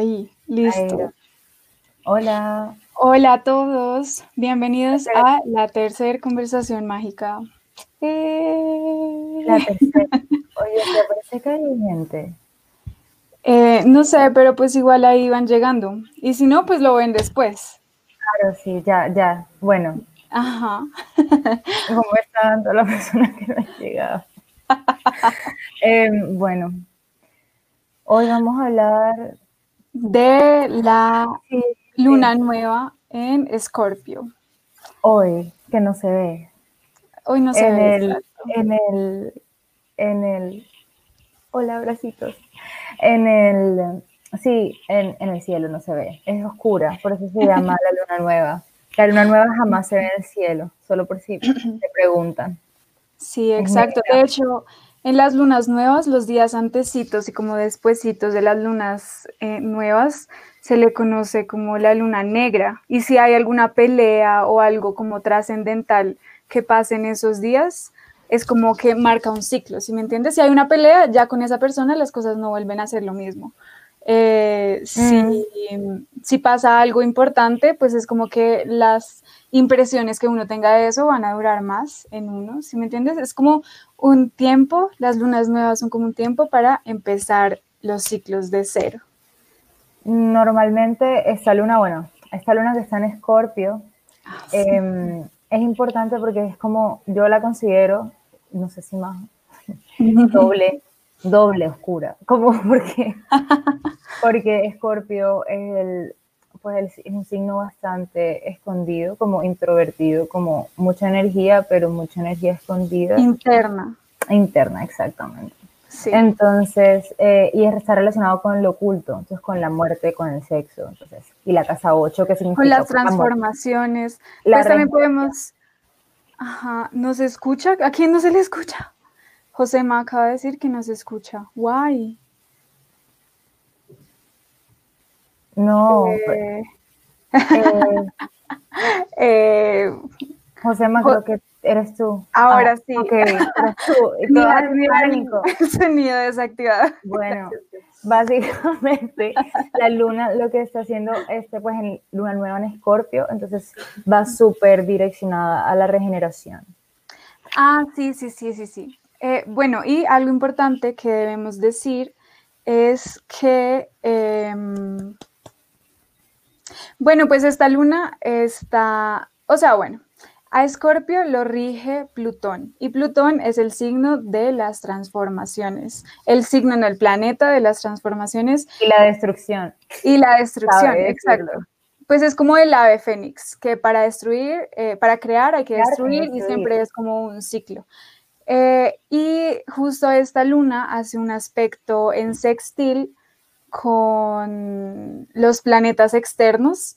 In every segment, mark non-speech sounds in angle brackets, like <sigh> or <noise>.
Ahí, listo. Hola. Hola a todos, bienvenidos a la tercera conversación mágica. Eh. La tercera. <laughs> Oye, ¿te parece que hay gente? Eh, no sé, pero pues igual ahí van llegando. Y si no, pues lo ven después. Claro, sí, ya, ya. Bueno. Ajá. <laughs> ¿Cómo está dando la persona que me ha llegado? <laughs> Em, bueno, hoy vamos a hablar de la luna nueva en Escorpio. Hoy, que no se ve. Hoy no se en ve. El, en el, en el, hola, abracitos. En el, sí, en, en, el cielo no se ve. Es oscura, por eso se llama la luna nueva. La luna nueva jamás se ve en el cielo, solo por si te preguntan. Sí, exacto. De hecho, en las lunas nuevas, los días antecitos y como despuesitos de las lunas eh, nuevas, se le conoce como la luna negra. Y si hay alguna pelea o algo como trascendental que pase en esos días, es como que marca un ciclo, ¿sí me entiendes? Si hay una pelea, ya con esa persona las cosas no vuelven a ser lo mismo. Eh, si, si, pasa algo importante, pues es como que las impresiones que uno tenga de eso van a durar más en uno, ¿sí me entiendes? Es como un tiempo, las lunas nuevas son como un tiempo para empezar los ciclos de cero. Normalmente esta luna, bueno, esta luna que está en Escorpio, ah, eh, es importante porque es como, yo la considero, no sé si más, <laughs> doble doble oscura, como <laughs> porque, <laughs> porque Escorpio es, el, pues es un signo bastante escondido, como introvertido, como mucha energía, pero mucha energía escondida. Interna. Interna, exactamente. Sí. Entonces, eh, y está relacionado con lo oculto, entonces con la muerte, con el sexo, entonces, y la casa 8, que significa... Con las transformaciones. La pues también podemos... Ajá, ¿nos escucha? ¿A quién no se le escucha? José me acaba de decir que no se escucha. Guay. No. Eh, <laughs> eh, eh, José me creo que eres tú. Ahora ah, sí. Ok, eres tú. <laughs> Pánico. El sonido desactivado. Bueno, básicamente la luna lo que está haciendo este pues en luna nueva en Escorpio, entonces va súper direccionada a la regeneración. Ah, sí, sí, sí, sí, sí. Eh, bueno, y algo importante que debemos decir es que, em, bueno, pues esta luna está, o sea, bueno, a Escorpio lo rige Plutón y Plutón es el signo de las transformaciones, el signo en el planeta de las transformaciones. Y la destrucción. Y la destrucción, exacto. Pues es como el ave fénix, que para destruir, eh, para crear hay que destruir y siempre es como un ciclo. Eh, y justo esta luna hace un aspecto en sextil con los planetas externos,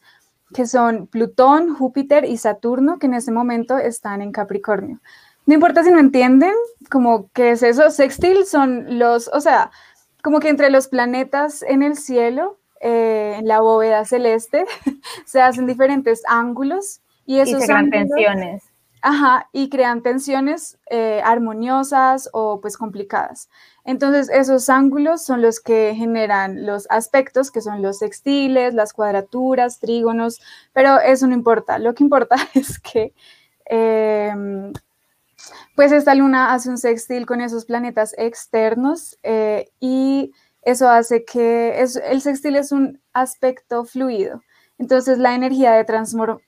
que son Plutón, Júpiter y Saturno, que en ese momento están en Capricornio. No importa si no entienden, como que es eso, sextil son los, o sea, como que entre los planetas en el cielo, eh, en la bóveda celeste, <laughs> se hacen diferentes ángulos y esos y se tensiones. Ajá, y crean tensiones eh, armoniosas o pues complicadas. Entonces, esos ángulos son los que generan los aspectos, que son los sextiles, las cuadraturas, trígonos, pero eso no importa. Lo que importa <laughs> es que, em, pues esta luna hace un sextil con esos planetas externos eh, y eso hace que el sextil es un aspecto fluido. Entonces, la energía de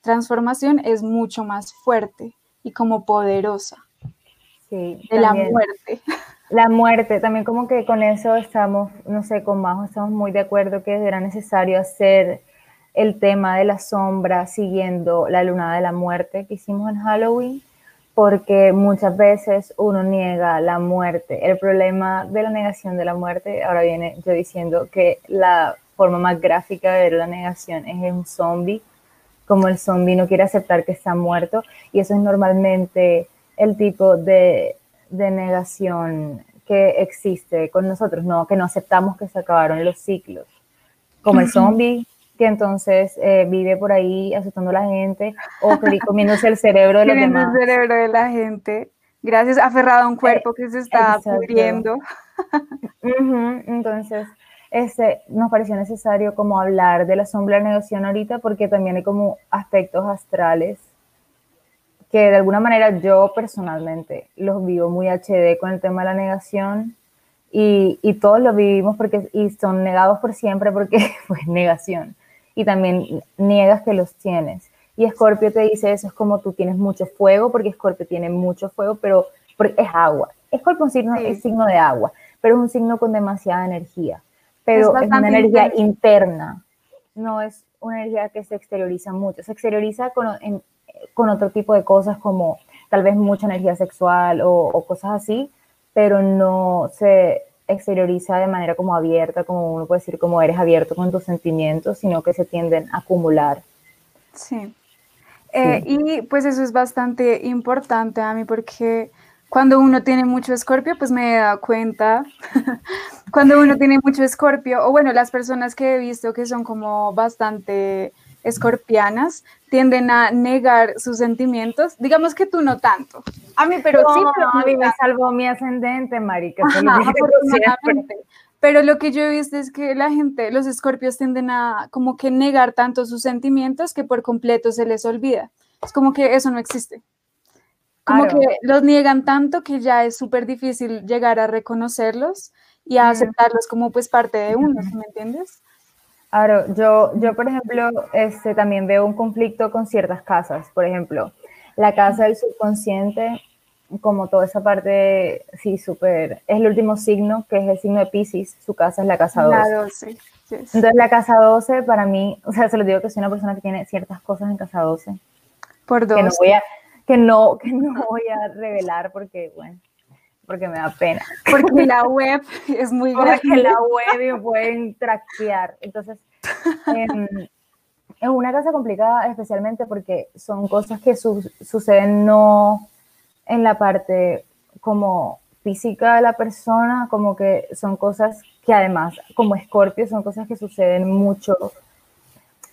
transformación es mucho más fuerte y como poderosa. Sí, de la muerte. La muerte, también como que con eso estamos, no sé, con Majo estamos muy de acuerdo que era necesario hacer el tema de la sombra siguiendo la luna de la muerte que hicimos en Halloween, porque muchas veces uno niega la muerte. El problema de la negación de la muerte, ahora viene yo diciendo que la forma más gráfica de ver la negación es un zombie como el zombie no quiere aceptar que está muerto y eso es normalmente el tipo de, negación que existe con nosotros, no, que no aceptamos que se acabaron los ciclos, como el zombie que entonces eh, vive por ahí asustando a la gente o comiéndose el cerebro de los demás. el cerebro de la gente, gracias, aferrado a un cuerpo que se está pudriendo. <laughs> entonces, este, nos pareció necesario como hablar de la sombra negación ahorita porque también hay como aspectos astrales que de alguna manera yo personalmente los vivo muy HD con el tema de la negación y, y todos lo vivimos porque y son negados por siempre porque <laughs> pues negación y también niegas que los tienes. Y Escorpio te dice eso, es como tú tienes mucho fuego, porque Escorpio tiene mucho fuego, pero es agua. Escorpio es un es signo de agua, pero es un signo con demasiada energía. Pero es, una energía interna, no es una energía que se exterioriza mucho. Se exterioriza con, con otro tipo de cosas como tal vez mucha energía sexual o, o cosas así, pero no se exterioriza de manera como abierta, como uno puede decir, como eres abierto con tus sentimientos, sino que se tienden a acumular. Sí. Eh, y pues eso es bastante importante a mí porque cuando uno tiene mucho escorpio, pues me he dado cuenta, <laughs> cuando uno <laughs> tiene mucho escorpio, o bueno, las personas que he visto que son como bastante escorpianas tienden a negar sus sentimientos. Digamos que tú no tanto. A mí, pero sí, pero a mí me salvó mi ascendente, marica. pero lo que yo he visto es que la gente, los escorpios tienden a como que negar tanto sus sentimientos que por completo se les olvida. Es como que eso no existe. Como que los niegan tanto que ya es súper difícil llegar a reconocerlos y a aceptarlos como pues parte de uno, ¿me entiendes? Claro, yo, yo por ejemplo, este, también veo un conflicto con ciertas casas. Por ejemplo, la casa del subconsciente, como toda esa parte, sí, súper, es el último signo, que es el signo de Pisces, su casa es la casa 12. La 12 Entonces la casa 12 para mí, o sea, se lo digo que soy una persona que tiene ciertas cosas en casa 12. Por dos. Que no voy a, que no, que no voy a revelar porque, bueno, porque me da pena. Porque la web es muy grande. Porque la web me pueden traquear. Entonces, em, es una casa complicada especialmente porque son cosas que suceden no en la parte como física de la persona, como que son cosas que además, como Escorpio, son cosas que suceden mucho.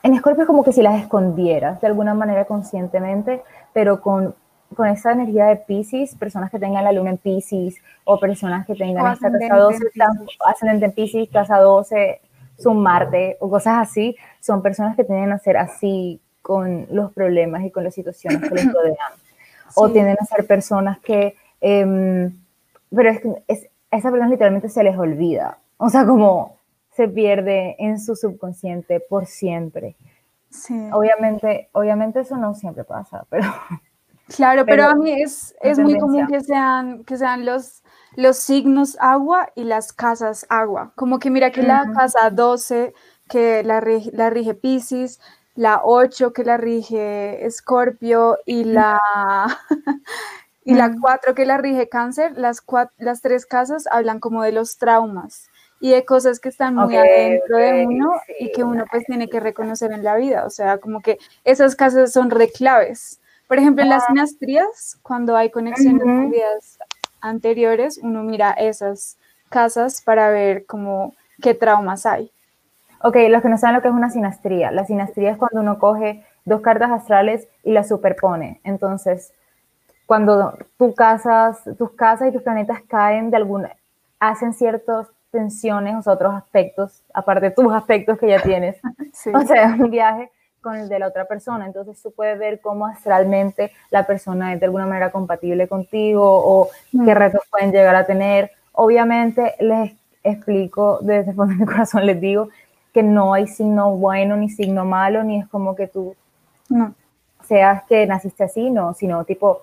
En Escorpio es como que si las escondieras de alguna manera conscientemente, pero con con esa energía de Pisces, personas que tengan la luna en Pisces o personas que tengan esta casa 12, ascendente en Pisces, casa 12, su Marte o cosas así, son personas que tienden a ser así con los problemas y con las situaciones que les rodean. O tienden a ser personas que, em, pero es que es, a esas personas literalmente se les olvida, o sea, como se pierde en su subconsciente por siempre. Obviamente, obviamente eso no siempre pasa, pero <laughs> Claro, pero, a mí es, es muy común que sean, que sean los, los signos agua y las casas agua. Como que mira que la casa 12 que la, rige, la rige Pisces, la 8 que la rige Escorpio y la, <laughs> y la 4 que la rige Cáncer, las, las tres casas hablan como de los traumas y de cosas que están muy adentro de uno y que uno pues tiene que reconocer en la vida. O sea, como que esas casas son reclaves. Por ejemplo, en las sinastrías, cuando hay conexiones con vidas anteriores, uno mira esas casas para ver cómo qué traumas hay. Ok, los que no saben lo que es una sinastría. La sinastría es cuando uno coge dos cartas astrales y las superpone. Entonces, cuando tu casas, tus casas y tus planetas caen de alguna, hacen ciertas tensiones, o sea, otros aspectos, aparte de tus aspectos que ya tienes. <laughs> O sea, un viaje con el de la otra persona. Entonces tú puedes ver cómo astralmente la persona es de alguna manera compatible contigo o qué mm. retos pueden llegar a tener. Obviamente les explico desde el fondo de mi <laughs> corazón, les digo que no hay signo bueno ni signo malo, ni es como que tú no. seas que naciste así, no, sino tipo,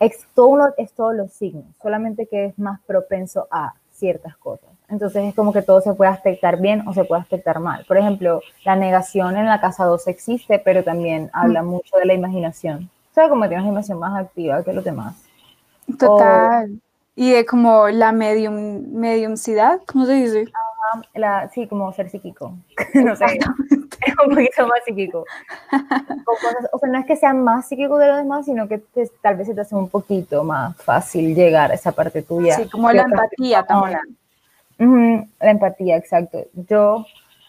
es todo, es todos los signos, solamente que es más propenso a ciertas cosas. Entonces es como que todo se puede aspectar bien o se puede aspectar mal. Por ejemplo, la negación en la casa 2 existe, pero también habla mucho de la imaginación. O sea, como tienes una imaginación más activa que los demás. Total. y de como la medium, mediumcidad, ¿cómo se dice? la, sí, como ser psíquico. <laughs> no sé. Es <laughs> un poquito más psíquico. O, sea, no es que sea más psíquico de los demás, sino que tal vez se te hace un poquito más fácil llegar a esa parte tuya. Sí, como la empatía también la empatía, exacto. Yo,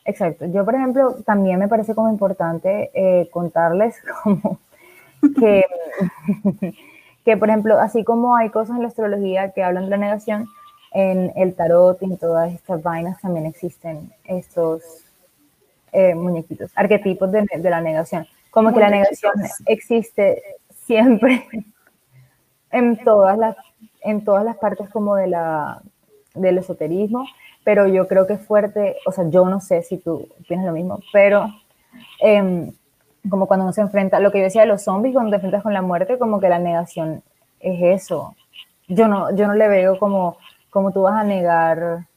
exacto. Yo, por ejemplo, también me parece como importante eh, contarles <laughs> como que, <laughs> que, por ejemplo, así como hay cosas en la astrología que hablan de la negación, en el tarot y en todas estas vainas también existen estos eh, muñequitos, arquetipos de, la negación. Como que la negación existe siempre <laughs> en todas las, en todas las partes como de la, del esoterismo, pero yo creo que es fuerte, o sea, yo no sé si tú piensas lo mismo, pero em, como cuando uno se enfrenta, lo que yo decía de los zombies, cuando te enfrentas con la muerte, como que la negación es eso. Yo no, yo no le veo como, como tú vas a negar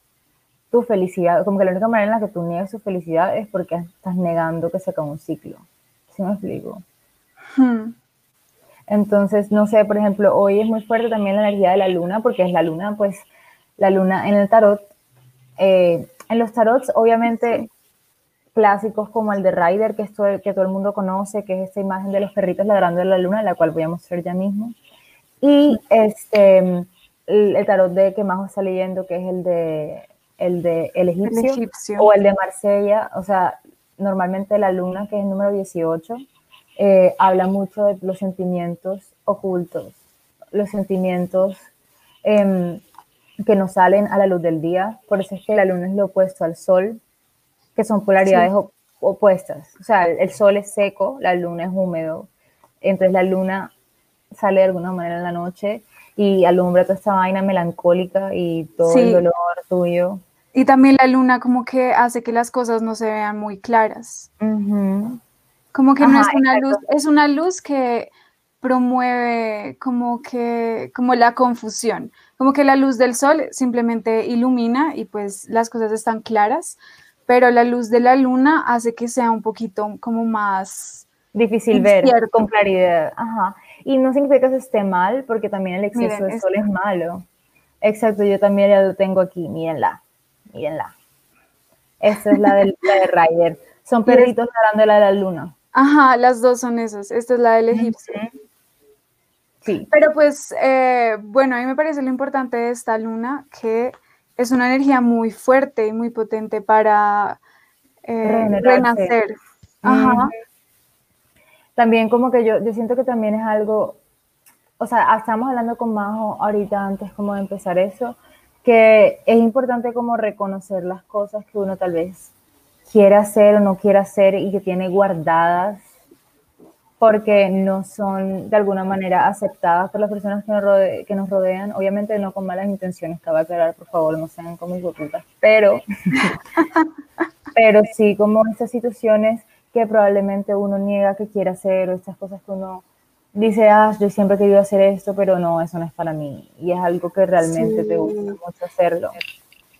tu felicidad, como que la única manera en la que tú niegas tu felicidad es porque estás negando que se acabe un ciclo. ¿Sí me explico? Hmm. Entonces, no sé, por ejemplo, hoy es muy fuerte también la energía de la luna, porque es la luna, pues, la luna en el tarot. Eh, en los tarots, obviamente, clásicos como el de Ryder, que, esto, que todo el mundo conoce, que es esta imagen de los perritos ladrando en la luna, la cual voy a mostrar ya mismo. Y este, el, tarot de que más está leyendo, que es el de el de el egipcio, o el de Marsella, o sea, normalmente la luna, que es el número 18, eh, habla mucho de los sentimientos ocultos, los sentimientos em, que no salen a la luz del día, por eso es que la luna es lo opuesto al sol, que son polaridades opuestas. O sea, el, sol es seco, la luna es húmedo. Entonces la luna sale de alguna manera en la noche y alumbra toda esta vaina melancólica y todo el dolor tuyo. Y también la luna como que hace que las cosas no se vean muy claras. Como que no es una luz, es una luz que promueve como que como la confusión, como que la luz del sol simplemente ilumina y pues las cosas están claras, pero la luz de la luna hace que sea un poquito como más difícil ver con claridad. Ajá. Y no significa que eso esté mal, porque también el exceso de sol es malo. Exacto, yo también ya lo tengo aquí, mírenla, mírenla. Esta es la, del, <laughs> de Ryder. Son perritos la de la luna. Ajá, las dos son esas. Esta es la del egipcio. Sí. Pero pues, eh, bueno, a mí me parece lo importante de esta luna que es una energía muy fuerte y muy potente para eh, renacer. También como que yo, yo siento que también es algo, o sea, estamos hablando con Majo ahorita antes como de empezar eso, que es importante como reconocer las cosas que uno tal vez quiere hacer o no quiere hacer y que tiene guardadas porque no son de alguna manera aceptadas por las personas que nos, que nos rodean, obviamente no con malas intenciones, a aclarar, por favor, no sean como putas, pero, <laughs> pero sí como estas situaciones que probablemente uno niega que quiere hacer o estas cosas que uno dice, ah, yo siempre he querido hacer esto, pero no, eso no es para mí, y es algo que realmente te gusta mucho hacerlo.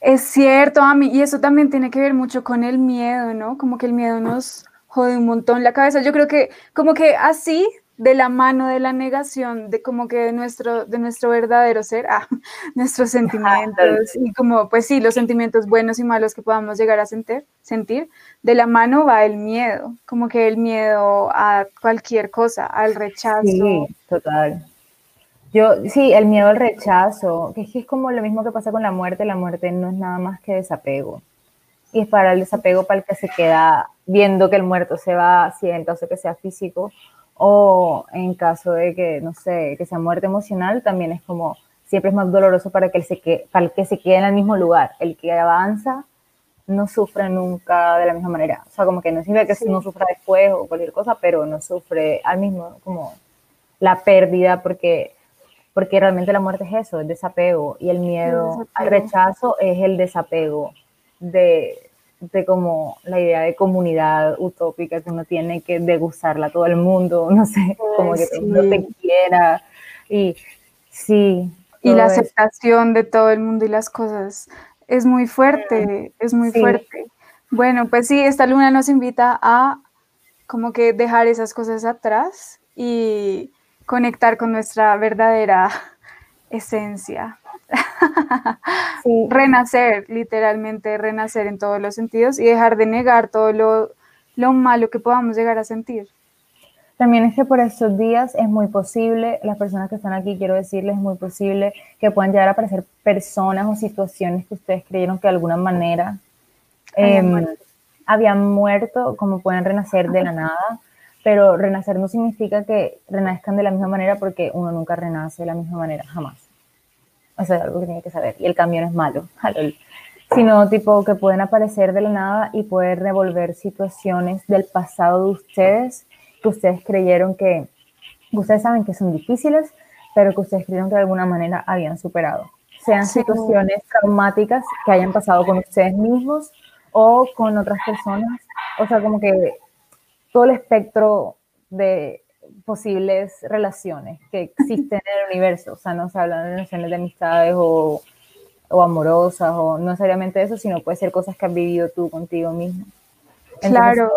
Es cierto, a mí, y eso también tiene que ver mucho con el miedo, ¿no? Como que el miedo nos jode un montón la cabeza. Yo creo que como que así, de la mano de la negación, de como que de nuestro, de nuestro verdadero ser, ah, <laughs> nuestros sentimientos, y como, pues sí, los sentimientos buenos y malos que podamos llegar a sentir, sentir, de la mano va el miedo, como que el miedo a cualquier cosa, al rechazo. Sí, total. Yo, sí, el miedo al rechazo, que es como lo mismo que pasa con la muerte, la muerte no es nada más que desapego y es para el desapego para el que se queda viendo que el muerto se va, si en caso de que sea físico, o en caso de que, no sé, que sea muerte emocional, también es como, siempre es más doloroso para, que se quede, para el que se quede en el mismo lugar. El que avanza no sufre nunca de la misma manera. O sea, como que no significa que no sufra después o cualquier cosa, pero no sufre al mismo, como la pérdida, porque, porque realmente la muerte es eso, es desapego, y el miedo al rechazo es el desapego de, de como la idea de comunidad utópica que uno tiene que degustarla a todo el mundo, <laughs> no sé, como que no te quiera. Y sí. Y la aceptación de todo el mundo y las cosas es muy fuerte, es muy fuerte. Bueno, pues sí, esta luna nos invita a como que dejar esas cosas atrás y conectar con nuestra verdadera <laughs> esencia. <laughs> Renacer, literalmente renacer en todos los sentidos y dejar de negar todo lo, lo malo que podamos llegar a sentir. También es que por estos días es muy posible, las personas que están aquí, quiero decirles, es muy posible que puedan llegar a aparecer personas o situaciones que ustedes creyeron que de alguna manera em, habían muerto, como pueden renacer de la nada, pero renacer no significa que renazcan de la misma manera porque uno nunca renace de la misma manera, jamás. Eso es algo que tiene que saber, y el cambio no es malo, <laughs> sino tipo que pueden aparecer de la nada y poder revolver situaciones del pasado de ustedes que ustedes creyeron que, ustedes saben que son difíciles, pero que ustedes creyeron que de alguna manera habían superado. Sean situaciones traumáticas que hayan pasado con ustedes mismos o con otras personas, o sea, como que todo el espectro de posibles relaciones que existen en el universo, o sea, no se hablan de relaciones de amistades o, o amorosas o no necesariamente eso, sino puede ser cosas que has vivido tú contigo mismo. claro.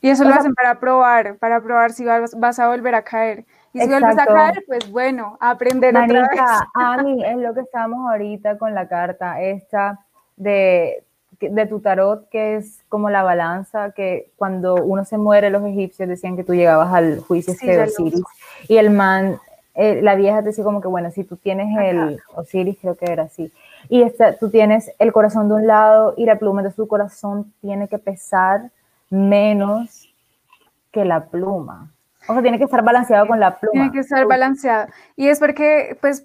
Y eso lo hacen para probar, para probar si vas, vas a volver a caer. Y si vuelves a caer, pues bueno, aprender otra vez. A mí es lo que estamos ahorita con la carta esta de, de tu tarot, que es como la balanza, que cuando uno se muere, los egipcios decían que tú llegabas al juicio de Osiris. Y el man, eh, la vieja te decía como que, bueno, si tú tienes el Osiris, creo que era así. Y esta, tú tienes el corazón de un lado y la pluma de su corazón tiene que pesar menos que la pluma. O sea, tiene que estar balanceado con la pluma. Tiene que estar balanceado. Y es porque, pues,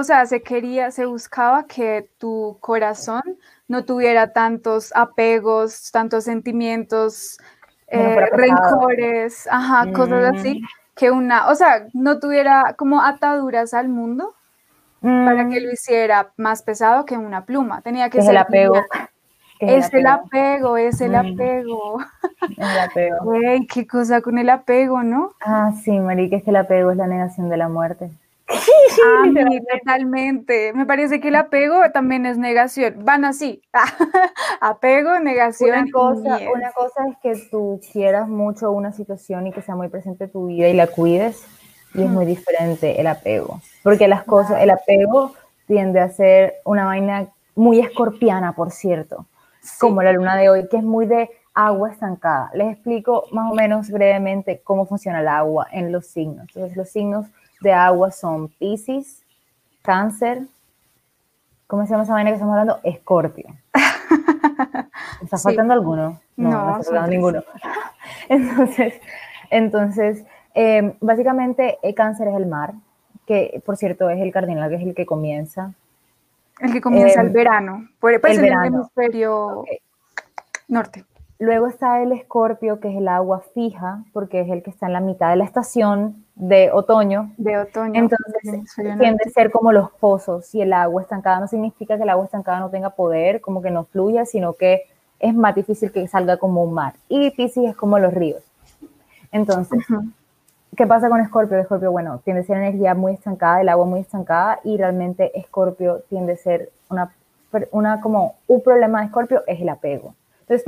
o sea, se quería, se buscaba que tu corazón no tuviera tantos apegos, tantos sentimientos, eh, rencores, ajá, cosas así, que una, o sea, no tuviera como ataduras al mundo para que mm. lo hiciera más pesado que una pluma. Tenía que ser el apego. Es, el apego, es el mm. apego. El apego. <laughs> Güey, qué cosa con el apego, ¿no? Ah, sí, marica, es que el apego es la negación de la muerte. Ah, <laughs> totalmente. Me parece que el apego también es negación. Van así. <laughs> apego, negación. Una cosa, una cosa es que tú quieras mucho una situación y que sea muy presente en tu vida y la cuides. Y es muy diferente el apego. Porque las cosas, el apego tiende a ser una vaina muy escorpiana, por cierto como la luna de hoy, que es muy de agua estancada. Les explico más o menos brevemente cómo funciona el agua en los signos. Entonces, los signos de agua son Pisces, Cáncer, ¿cómo se llama esa vaina que estamos hablando? Escorpio. <laughs> ¿Está faltando alguno? No, no, está faltando ninguno. <laughs> entonces, entonces em, básicamente, el cáncer es el mar, que por cierto es el cardinal, que es el que comienza. El que comienza el em, verano, pues el, el hemisferio norte. Luego está el escorpio, que es el agua fija, porque es el que está en la mitad de la estación de otoño. De otoño. Entonces, tiende a ser como los pozos. Y el agua estancada no significa que el agua estancada no tenga poder, como que no fluya, sino que es más difícil que salga como un mar. Y Pisces es como los ríos. Entonces, ¿Qué pasa con Escorpio? Escorpio, bueno, tiende a ser energía muy estancada, el agua muy estancada y realmente Escorpio tiende a ser una, una como un problema de Escorpio es el apego. Entonces,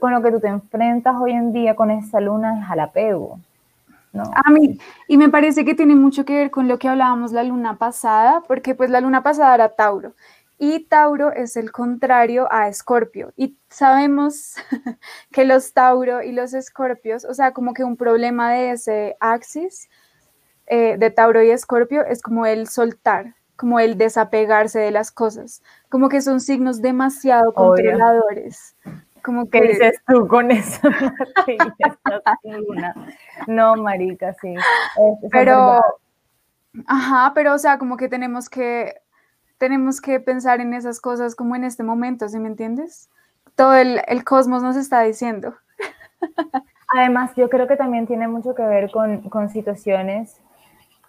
con lo que tú te enfrentas hoy en día con esa luna es al apego. ¿No? A mí, y me parece que tiene mucho que ver con lo que hablábamos la luna pasada, porque pues la luna pasada era Tauro y Tauro es el contrario a Escorpio. Y sabemos <laughs> que los Tauro y los Escorpios, o sea, como que un problema de ese axis eh, de Tauro y Escorpio es como el soltar, como el desapegarse de las cosas, como que son signos demasiado controladores. Como que... ¿Qué dices tú con eso? <laughs> no, marica, sí. pero, ajá, pero o sea, como que tenemos que tenemos que pensar en esas cosas como en este momento, ¿sí me entiendes? Todo el, cosmos nos está diciendo. Además, yo creo que también tiene mucho que ver con, con, situaciones.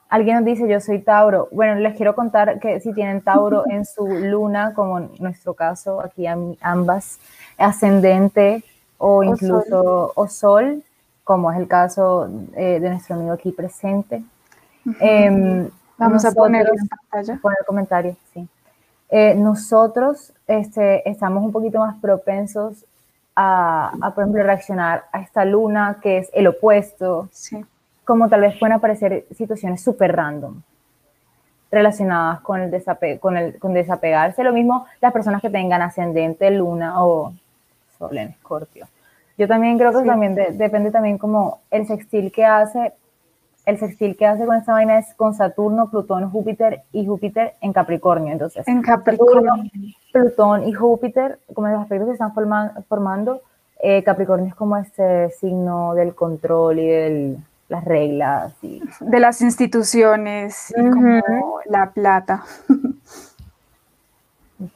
Alguien nos dice, yo soy Tauro. Bueno, les quiero contar que si tienen <laughs> Tauro en su luna, como en nuestro caso, aquí ambas, ascendente o incluso o sol, como es el caso eh, de nuestro amigo aquí presente. Vamos a poner en pantalla. Poner comentarios, sí. Eh, nosotros este, estamos un poquito más propensos a, por ejemplo, reaccionar a esta luna que es el opuesto. Sí. Como tal vez pueden aparecer situaciones súper random relacionadas con el, desape con el con desapegarse. Lo mismo las personas que tengan ascendente luna o sol en escorpio. Yo también creo que también depende también como el sextil que hace, el sextil que hace con esta vaina es con Saturno, Plutón, Júpiter y Júpiter en Capricornio. Entonces, en Capricornio. Plutón y Júpiter, como los aspectos que están formando, eh, Capricornio es como este signo del control y del las reglas. Y... De las instituciones y como la plata.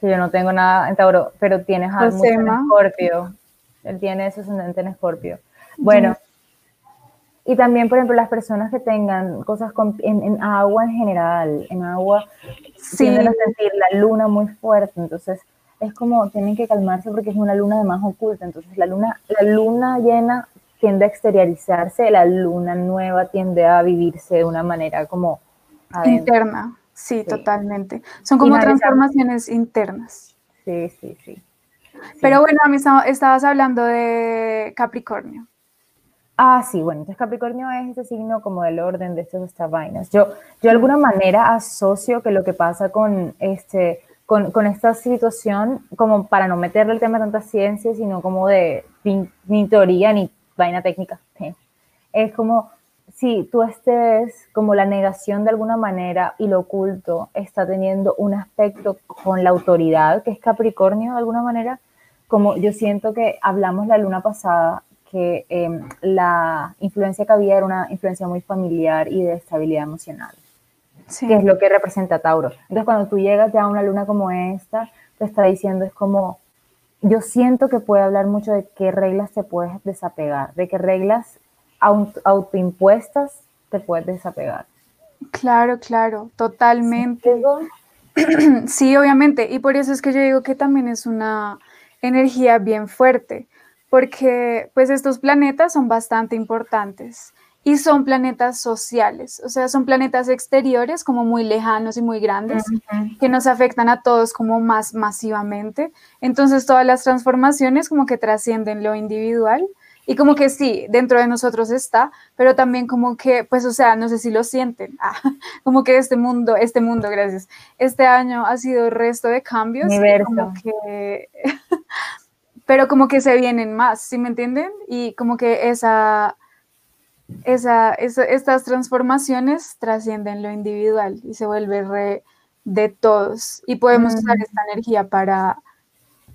yo no tengo nada en Tauro, pero tienes algo en Escorpio. Él tiene su ascendente en Escorpio. Bueno, y también, por ejemplo, las personas que tengan cosas en, agua en general, en agua, tienden a sentir la luna muy fuerte, entonces es como tienen que calmarse porque es una luna de más oculta, entonces la luna, la luna llena tiende a exteriorizarse, la luna nueva tiende a vivirse de una manera como interna, sí, totalmente. Son como transformaciones internas. Sí, sí, sí. Pero bueno, a mí estabas hablando de Capricornio. Ah, sí, bueno, entonces Capricornio es ese signo como del orden de estas, estas vainas. Yo, yo de alguna manera asocio que lo que pasa con, este, con, con esta situación, como para no meterle el tema de tanta ciencia, sino como de ni, teoría ni vaina técnica, es como si tú estés como la negación de alguna manera y lo oculto está teniendo un aspecto con la autoridad, que es Capricornio de alguna manera, como yo siento que hablamos la luna pasada que em, la influencia que había era una influencia muy familiar y de estabilidad emocional, que es lo que representa Tauro. Entonces, cuando tú llegas ya a una luna como esta, te está diciendo, es como, yo siento que puede hablar mucho de qué reglas te puedes desapegar, de qué reglas autoimpuestas te puedes desapegar. Claro, claro, totalmente. <clears throat> Sí, obviamente, y por eso es que yo digo que también es una energía bien fuerte, porque pues estos planetas son bastante importantes y son planetas sociales, o sea, son planetas exteriores como muy lejanos y muy grandes que nos afectan a todos como más masivamente. Entonces todas las transformaciones como que trascienden lo individual y como que sí, dentro de nosotros está, pero también como que, pues, o sea, no sé si lo sienten, <laughs> ah, como que este mundo, este mundo, gracias, este año ha sido resto de cambios. Como que <laughs> pero como que se vienen más, ¿sí me entienden? Y como que esa, esa, estas transformaciones trascienden lo individual y se vuelve re de todos. Y podemos usar esta energía para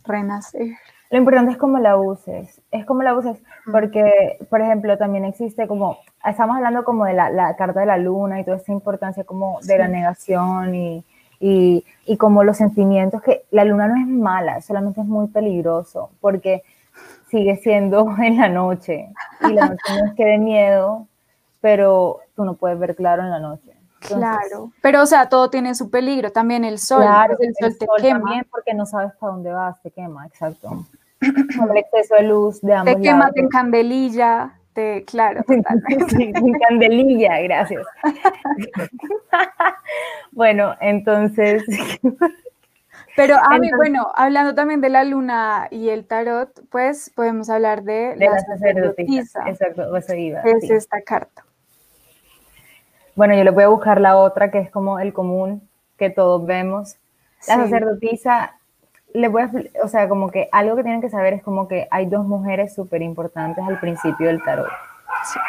renacer. Lo importante es cómo la uses, es como la uses, porque, por ejemplo, también existe como, estamos hablando como de la, carta de la luna y toda esta importancia como de la negación y, y, y, como los sentimientos que la luna no es mala, solamente es muy peligroso porque sigue siendo <laughs> en la noche y la noche no es que de miedo, pero tú no puedes ver claro en la noche. claro, pero o sea, todo tiene su peligro, también el sol, claro, el, sol te quema. También porque no sabes para dónde vas, te quema, exacto. el exceso de luz de ambos Te quema, en candelilla, claro, Sin <laughs> candelilla, gracias. <laughs> bueno, entonces... Pero a mí, bueno, hablando también de la luna y el tarot, pues podemos hablar de, la, sacerdotisa. Exacto, eso iba. Es esta carta. Bueno, yo le voy a buscar la otra, que es como el común que todos vemos. La sacerdotisa le voy a, o sea, como que algo que tienen que saber es como que hay dos mujeres súper importantes al principio del tarot,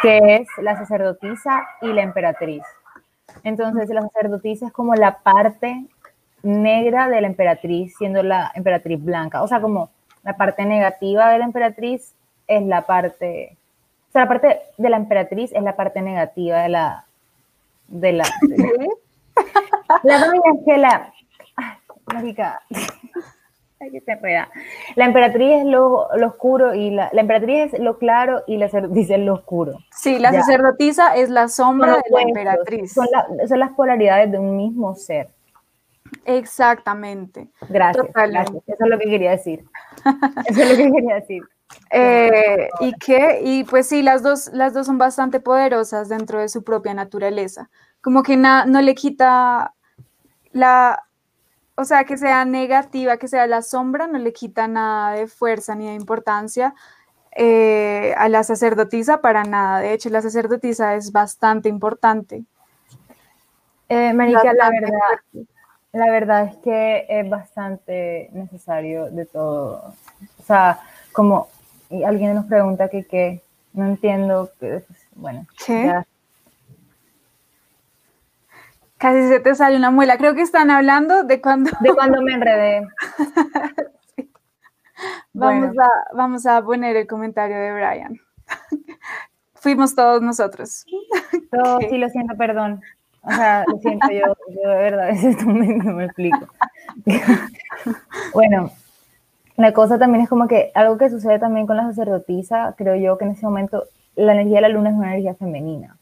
que es la sacerdotisa y la emperatriz. Entonces, la sacerdotisa es como la parte negra de la emperatriz, siendo la emperatriz blanca. O sea, como la parte negativa de la emperatriz es la parte, o sea, la parte de la emperatriz es la parte negativa de la, de la, la doña que la, marica, la emperatriz es lo, oscuro y la, emperatriz es lo claro y la sacerdotisa es lo oscuro. Sí, la sacerdotisa es la sombra de la emperatriz. Son, las polaridades de un mismo ser. Exactamente. Gracias, Eso es lo que quería decir. Eso es lo que quería decir. <laughs> Eh, y que, y pues sí, las dos, las dos son bastante poderosas dentro de su propia naturaleza. Como que no le quita la, o sea, que sea negativa, que sea la sombra, no le quita nada de fuerza ni de importancia eh, a la sacerdotisa para nada. De hecho, la sacerdotisa es bastante importante. Eh, la verdad, la verdad es que es bastante necesario de todo. O sea, como alguien nos pregunta que qué, no entiendo, que, bueno, ¿Qué? Casi se te sale una muela. Creo que están hablando de cuando... De cuando me enredé. <laughs> vamos, a, vamos a poner el comentario de Brian. <laughs> fuimos todos nosotros. Todo, sí, lo siento, perdón. O sea, lo siento, yo, yo de verdad, a veces no me explico. <laughs> bueno, la cosa también es como que algo que sucede también con la sacerdotisa, creo yo que en ese momento la energía de la luna es una energía femenina.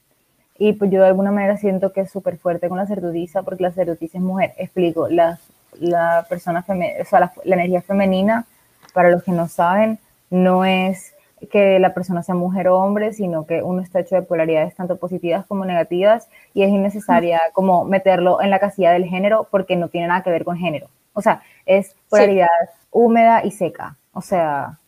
Y pues yo de alguna manera siento que es súper fuerte con la sacerdotisa porque la sacerdotisa es mujer. Explico, la, la persona o sea, la energía femenina, para los que no saben, no es que la persona sea mujer o hombre, sino que uno está hecho de polaridades tanto positivas como negativas y es innecesaria como meterlo en la casilla del género porque no tiene nada que ver con género. O sea, es polaridad húmeda y seca. O sea...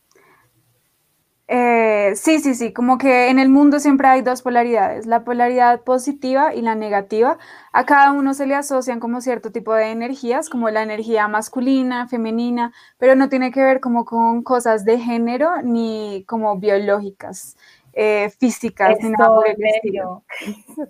Eh, sí, sí, sí, como que en el mundo siempre hay dos polaridades, la polaridad positiva y la negativa. A cada uno se le asocian como cierto tipo de energías, como la energía masculina, femenina, pero no tiene que ver como con cosas de género ni como biológicas, eh, físicas, ni nada por el estilo.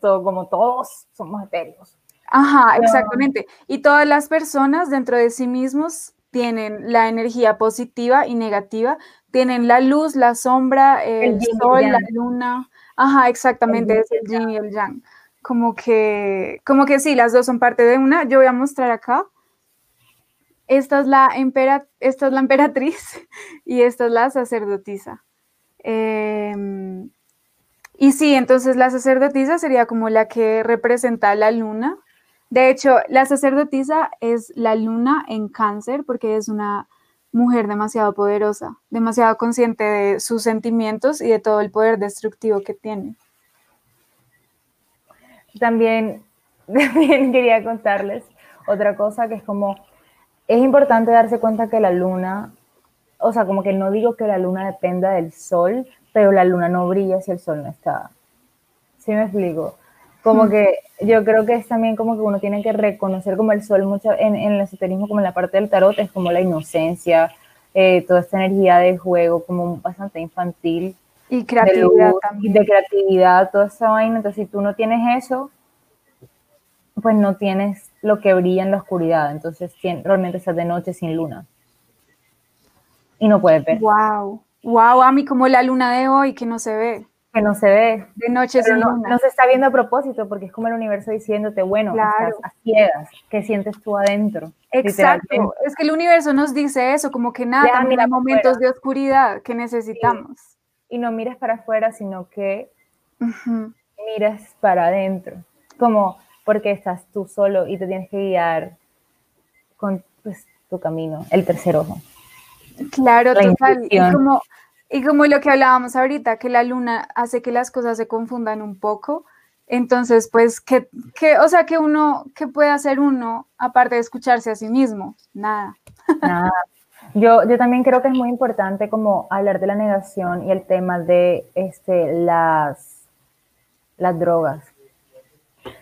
Todo, como todos somos etéreos. Ajá, exactamente. Y todas las personas dentro de sí mismos tienen la energía positiva y negativa, tienen la luz, la sombra, el, sol, la luna. Ajá, exactamente, es el yin y el yang. Como que, como que sí, las dos son parte de una. Yo voy a mostrar acá. Esta es la, esta es la <laughs> emperatriz y esta es la sacerdotisa. Em, y sí, entonces la sacerdotisa sería como la que representa la luna de hecho, la sacerdotisa es la luna en cáncer porque es una mujer demasiado poderosa, demasiado consciente de sus sentimientos y de todo el poder destructivo que tiene. <laughs> También, quería contarles otra cosa que es como, es importante darse cuenta que la luna, o sea, como que no digo que la luna dependa del sol, pero la luna no brilla si el sol no está. ¿Sí me explico? Como que yo creo que es también como que uno tiene que reconocer como el sol mucho en, en el esoterismo, como en la parte del tarot, es como la inocencia, eh, toda esta energía de juego, como bastante infantil. Y creatividad también. De creatividad, toda esa vaina. Entonces, si tú no tienes eso, pues no tienes lo que brilla en la oscuridad. Entonces, realmente estás de noche sin luna. Y no puedes ver. Wow. Wow, a mí como la luna de hoy que no se ve que no se ve. De noche sin no, no, se está viendo a propósito, porque es como el universo diciéndote, bueno, estás a ciegas, ¿qué sientes tú adentro? Exacto, es que el universo nos dice eso, como que nada, también hay momentos de oscuridad que necesitamos. Y no mires para afuera, sino que miras para adentro, como porque estás tú solo y te tienes que guiar con pues, tu camino, el tercer ojo. Claro, total. Y como y como lo que hablábamos ahorita, que la luna hace que las cosas se confundan un poco, entonces, pues, ¿qué, o sea, que uno, ¿qué puede hacer uno aparte de escucharse a sí mismo? Nada. Nada. Yo, yo también creo que es muy importante como hablar de la negación y el tema de este, las, las drogas.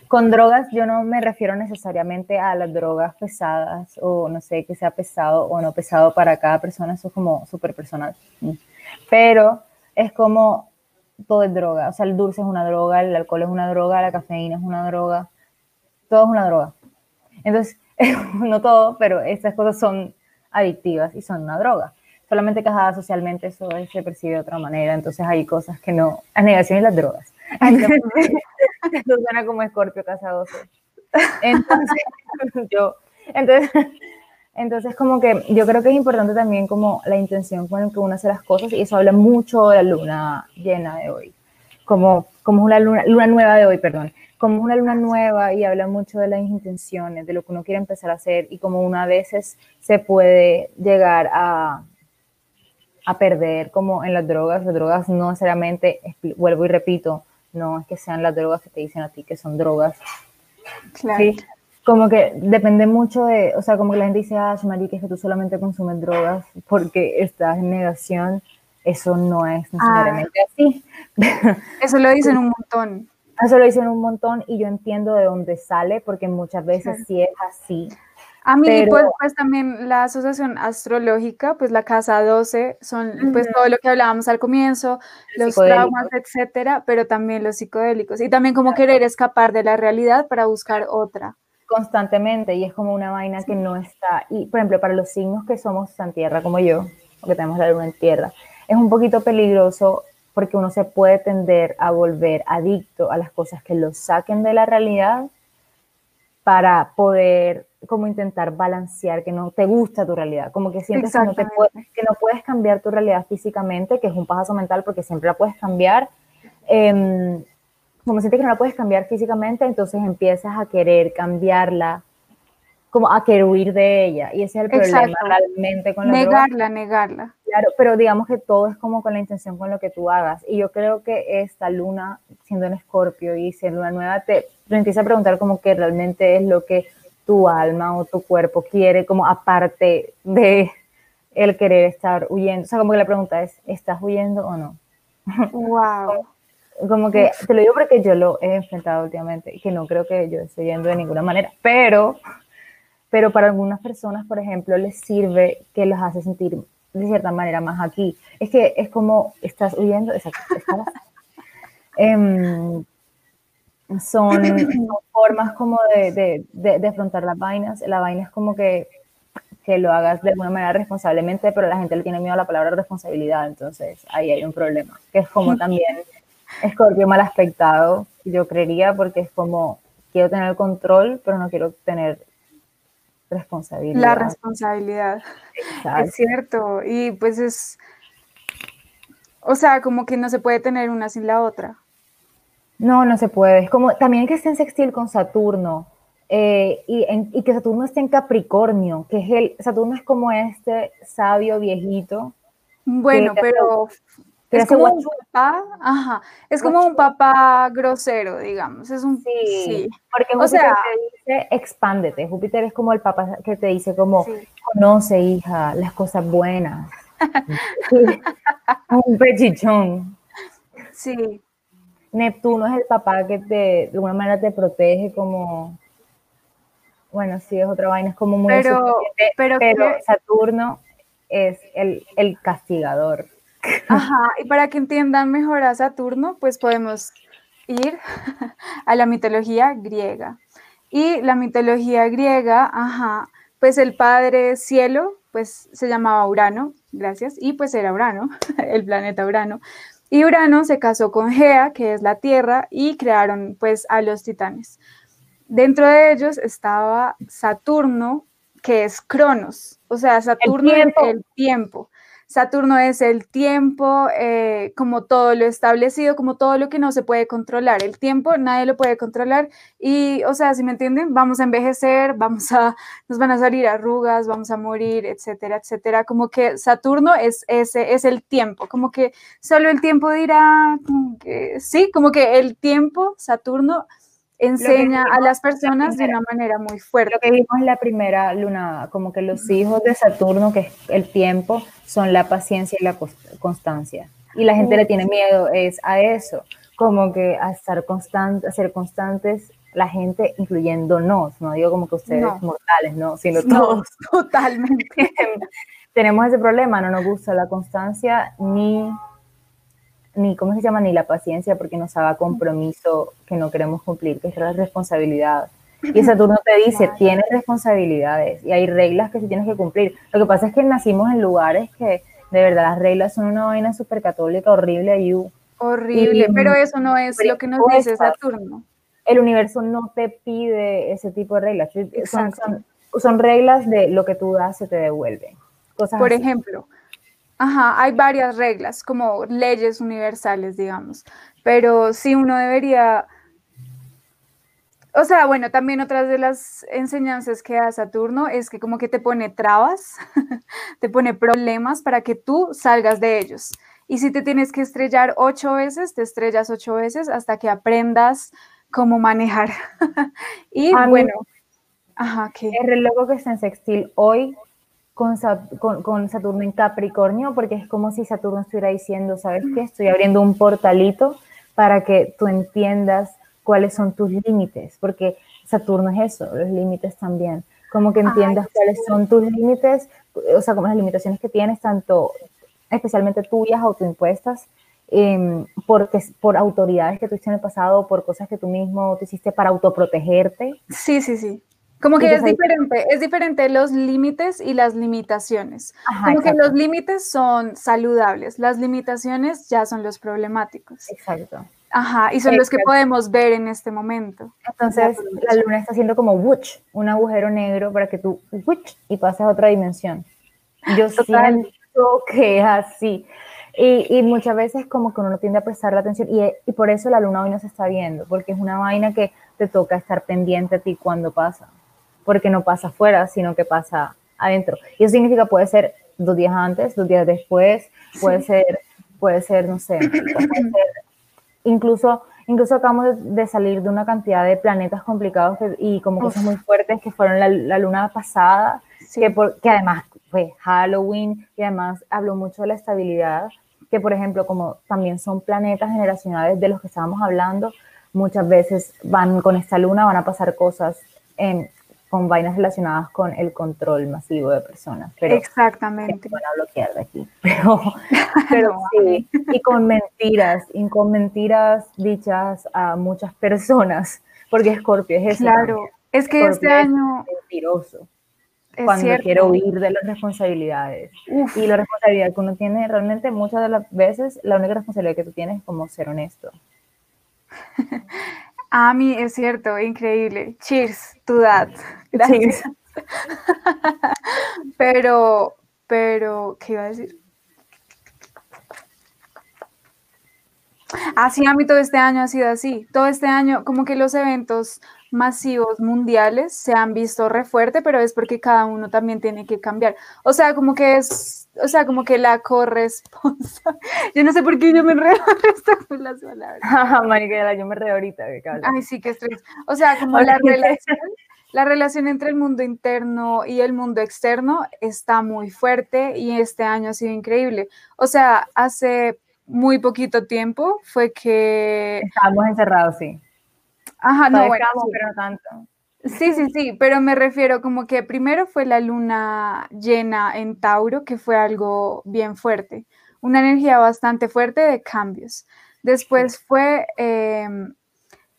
Con drogas yo no me refiero necesariamente a las drogas pesadas o no sé, que sea pesado o no pesado para cada persona, eso es como súper personal pero es como todo es droga, o sea, el dulce es una droga, el alcohol es una droga, la cafeína es una droga, todo es una droga. Entonces, <laughs> no todo, pero estas cosas son adictivas y son una droga. Solamente casada socialmente eso se percibe de otra manera, entonces hay cosas que no, la negación y las drogas. <laughs> Eso suena como escorpio casado. Entonces, <laughs> yo, entonces, entonces, como que yo creo que es importante también como la intención con la que uno hace las cosas y eso habla mucho de la luna llena de hoy, como, como una luna, luna nueva de hoy, perdón, como una luna nueva y habla mucho de las intenciones, de lo que uno quiere empezar a hacer y como una veces se puede llegar a, a perder como en las drogas, las drogas no necesariamente, vuelvo y repito, no es que sean las drogas que te dicen a ti que son drogas. Claro como que depende mucho de, o sea, como que la gente dice, ah, marica, es que tú solamente consumes drogas porque estás en negación. Eso no es necesariamente así. <laughs> Eso lo dicen un montón. Eso lo dicen un montón y yo entiendo de dónde sale porque muchas veces sí, es así. A mí, pues, pues, también la asociación astrológica, pues la casa 12, son pues todo lo que hablábamos al comienzo, los traumas, etcétera, pero también los psicodélicos y también como querer escapar de la realidad para buscar otra constantemente y es como una vaina que no está. Y por ejemplo, para los signos que somos en tierra como yo, o que tenemos la luna en tierra, es un poquito peligroso porque uno se puede tender a volver adicto a las cosas que lo saquen de la realidad para poder como intentar balancear que no te gusta tu realidad, como que sientes que no, te que no puedes cambiar tu realidad físicamente, que es un paso mental porque siempre la puedes cambiar, eh, como sientes que no la puedes cambiar físicamente, entonces empiezas a querer cambiarla como a querer huir de ella. Y ese es el problema realmente con la Negarla, negarla. Claro, pero digamos que todo es como con la intención con lo que tú hagas. Y yo creo que esta luna, siendo en escorpio y siendo una nueva, te, empieza a preguntar como que realmente es lo que tu alma o tu cuerpo quiere, como aparte de el querer estar huyendo. O sea, como que la pregunta es, ¿estás huyendo o no? <laughs> Wow. Como que, te lo digo porque yo lo he enfrentado últimamente, y que no creo que yo esté yendo de ninguna manera, pero pero para algunas personas, por ejemplo, les sirve que los hace sentir de cierta manera más aquí. Es que es como estás huyendo, exacto, <laughs> em, son, formas como de, de, de, afrontar las vainas. La vaina es como que, que lo hagas de alguna manera responsablemente, pero la gente le tiene miedo a la palabra responsabilidad, entonces ahí hay un problema, que es como también Escorpio mal aspectado, yo creería, porque es como quiero tener el control, pero no quiero tener responsabilidad. La responsabilidad. Es cierto. Y pues es, o sea, como que no se puede tener una sin la otra. No, no se puede. Es como también que esté en sextil con Saturno eh, y, y, que Saturno esté en Capricornio, que es el, Saturno es como este sabio viejito. Bueno, pero es como un papá, ajá, es como un papá grosero, digamos, es un sí, porque Júpiter o sea, te dice expándete, Júpiter es como el papá que te dice como conoce hija las cosas buenas, <laughs> un pechichón. Sí. Neptuno es el papá que te, de alguna manera te protege como, bueno, sí, es otra vaina, es como muy pero, pero, pero Saturno es el, el castigador. Ajá, y para que entiendan mejor a Saturno, pues podemos ir <laughs> a la mitología griega. Y la mitología griega, ajá, pues el padre cielo, pues se llamaba Urano, gracias, y pues era Urano, <laughs> el planeta Urano. Y Urano se casó con Gea, que es la Tierra, y crearon pues a los titanes. Dentro de ellos estaba Saturno, que es Cronos, o sea, Saturno es el tiempo. Saturno es el tiempo, eh, como todo lo establecido, como todo lo que no se puede controlar. El tiempo nadie lo puede controlar y, o sea, si me entienden, vamos a envejecer, <laughs> vamos a, nos van a salir arrugas, vamos a morir, etcétera, etcétera. Como que Saturno es ese, es el tiempo, como que solo el tiempo dirá, sí, como que el tiempo, Saturno, enseña a las personas de una manera muy fuerte. Lo que vimos en la primera luna, como que los hijos de Saturno, que es el tiempo, son la paciencia y la constancia. Y la gente le tiene miedo es a eso, como que a estar constante, a ser constantes, la gente incluyéndonos, no digo como que ustedes mortales, no, sino todos. Totalmente. <laughs> Tenemos ese problema, no nos gusta la constancia ni ni, ¿cómo se llama? Ni la paciencia porque nos haga compromiso que no queremos cumplir, que es la responsabilidad. Y Saturno te dice, tienes responsabilidades y hay reglas que sí tienes que cumplir. Lo que pasa es que nacimos en lugares que de verdad las reglas son una vaina súper católica, horrible, y Horrible, pero eso no es lo que nos dice Saturno. El universo no te pide ese tipo de reglas. Son, son, reglas de lo que tú das se te devuelve. Cosas Por ejemplo, Ajá, hay varias reglas, como leyes universales, digamos, pero sí uno debería, o sea, bueno, también otras de las enseñanzas que da Saturno es que como que te pone trabas, <laughs> te pone problemas para que tú salgas de ellos. Y si te tienes que estrellar ocho veces, te estrellas ocho veces hasta que aprendas cómo manejar. <laughs> y bueno, ajá, que... El reloj que está en sextil hoy con, con, Saturno en Capricornio, porque es como si Saturno estuviera diciendo, ¿sabes qué? Estoy abriendo un portalito para que tú entiendas cuáles son tus límites, porque Saturno es eso, los límites también. Como que entiendas cuáles son tus límites, o sea, como las limitaciones que tienes, tanto especialmente tuyas, autoimpuestas, eh, porque, por autoridades que tuviste en el pasado, por cosas que tú mismo te hiciste para autoprotegerte. Sí, sí, sí. Como que es diferente, es diferente los límites y las limitaciones. como que los límites son saludables, las limitaciones ya son los problemáticos. Exacto. Ajá, y son los que podemos ver en este momento. Entonces, la luna está haciendo como wuch, un agujero negro para que tú wuch, y pases a otra dimensión. Yo siento que es así. Y, y, muchas veces como que uno no tiende a prestar la atención y, y, por eso la luna hoy no se está viendo, porque es una vaina que te toca estar pendiente a ti cuando pasa, porque no pasa afuera, sino que pasa adentro. Y eso significa puede ser dos días antes, dos días después, puede ser, puede ser, no sé, puede ser incluso, incluso acabamos de, salir de una cantidad de planetas complicados y como cosas muy fuertes que fueron la, luna pasada, que, que además fue Halloween y además habló mucho de la estabilidad, que por ejemplo como también son planetas generacionales de los que estábamos hablando, muchas veces van con esta luna, van a pasar cosas en, con vainas relacionadas con el control masivo de personas. Pero Exactamente. Van a bloquear de aquí. <laughs> Pero, <laughs> sí, y con mentiras, y con mentiras dichas a muchas personas, porque Scorpio es eso. Claro, es que este año... Es mentiroso. cuando quiere huir de las responsabilidades. Y la responsabilidad que uno tiene, realmente muchas de las veces, la única responsabilidad que tú tienes es como ser honesto. <laughs> A mí es cierto, increíble. Cheers to that. Gracias. <laughs> pero, pero, ¿qué iba a decir? Así a mí todo este año ha sido así. Todo este año, como que los eventos masivos mundiales se han visto re fuerte, pero es porque cada uno también tiene que cambiar. O sea, como que es, o sea, como que la corresponsa. <laughs> Yo no sé por qué yo me enredo con las palabras. Mariquera, yo me enredo ahorita. Ay, sí, qué estrés. O sea, como la <laughs> relación, la relación entre el mundo interno y el mundo externo está muy fuerte y este año ha sido increíble. O sea, hace muy poquito tiempo fue que... Estábamos encerrados, sí Ajá, no, bueno, sí. pero tanto. Sí, sí, sí, pero me refiero como que primero fue la luna llena en Tauro, que fue algo bien fuerte, una energía bastante fuerte de cambios. Después fue em,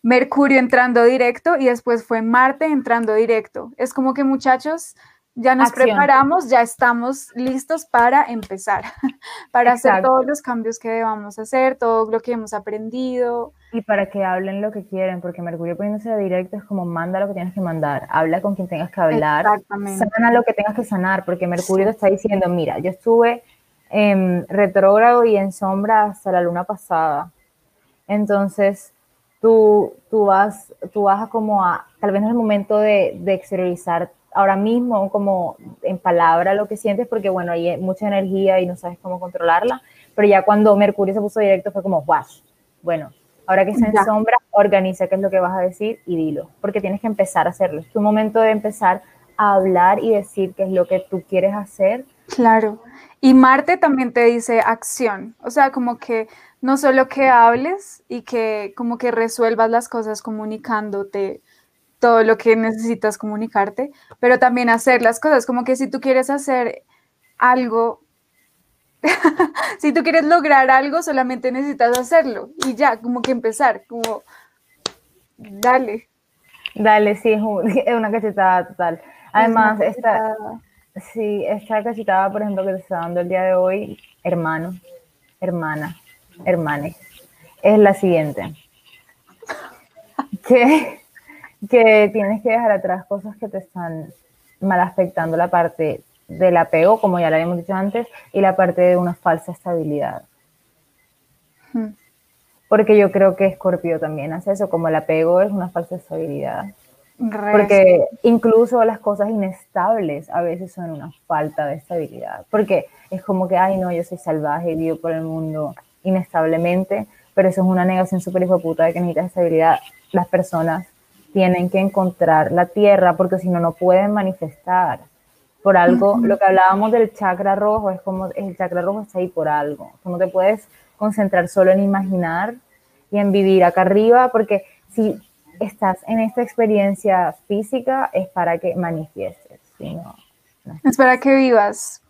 Mercurio entrando directo y después fue Marte entrando directo. Es como que muchachos, ya nos preparamos, ya estamos listos para empezar, <laughs> para hacer todos los cambios que debamos hacer, todo lo que hemos aprendido. Y para que hablen lo que quieren, porque Mercurio poniéndose directo es como manda lo que tienes que mandar, habla con quien tengas que hablar, sana lo que tengas que sanar, porque Mercurio te está diciendo, mira, yo estuve en retrógrado y en sombra hasta la luna pasada, entonces tú, tú, vas, tú vas a como a, tal vez no es el momento de, de exteriorizar ahora mismo como en palabra lo que sientes, porque bueno, hay mucha energía y no sabes cómo controlarla, pero ya cuando Mercurio se puso directo fue como, wash, bueno, ahora que está en sombra, organiza qué es lo que vas a decir y dilo, porque tienes que empezar a hacerlo. Es tu momento de empezar a hablar y decir qué es lo que tú quieres hacer. Claro. Y Marte también te dice acción, o sea, como que no solo que hables y que como que resuelvas las cosas comunicándote todo lo que necesitas comunicarte, pero también hacer las cosas, como que si tú quieres hacer algo, <laughs> si tú quieres lograr algo, solamente necesitas hacerlo y ya, como que empezar, como, dale. Dale, sí, es, <laughs> una cachetada total. Además, esta, sí, esta cachetada, por ejemplo, que te está dando el día de hoy, hermano, hermana, hermane, es la siguiente. ¿Qué? que tienes que dejar atrás cosas que te están mal afectando la parte del apego, como ya lo habíamos dicho antes, y la parte de una falsa estabilidad. Hmm. Porque yo creo que Scorpio también hace eso, como el apego es una falsa estabilidad. Porque incluso las cosas inestables a veces son una falta de estabilidad. Porque es como que, ay, no, yo soy salvaje, vivo por el mundo inestablemente, pero eso es una negación súper puta de que necesitas estabilidad. Las personas tienen que encontrar la tierra porque si no, no pueden manifestar. Por algo, lo que hablábamos del chakra rojo es como el chakra rojo está ahí por algo. Tú no te puedes concentrar solo en imaginar y en vivir acá arriba porque si estás en esta experiencia física es para que manifiestes. Es para que vivas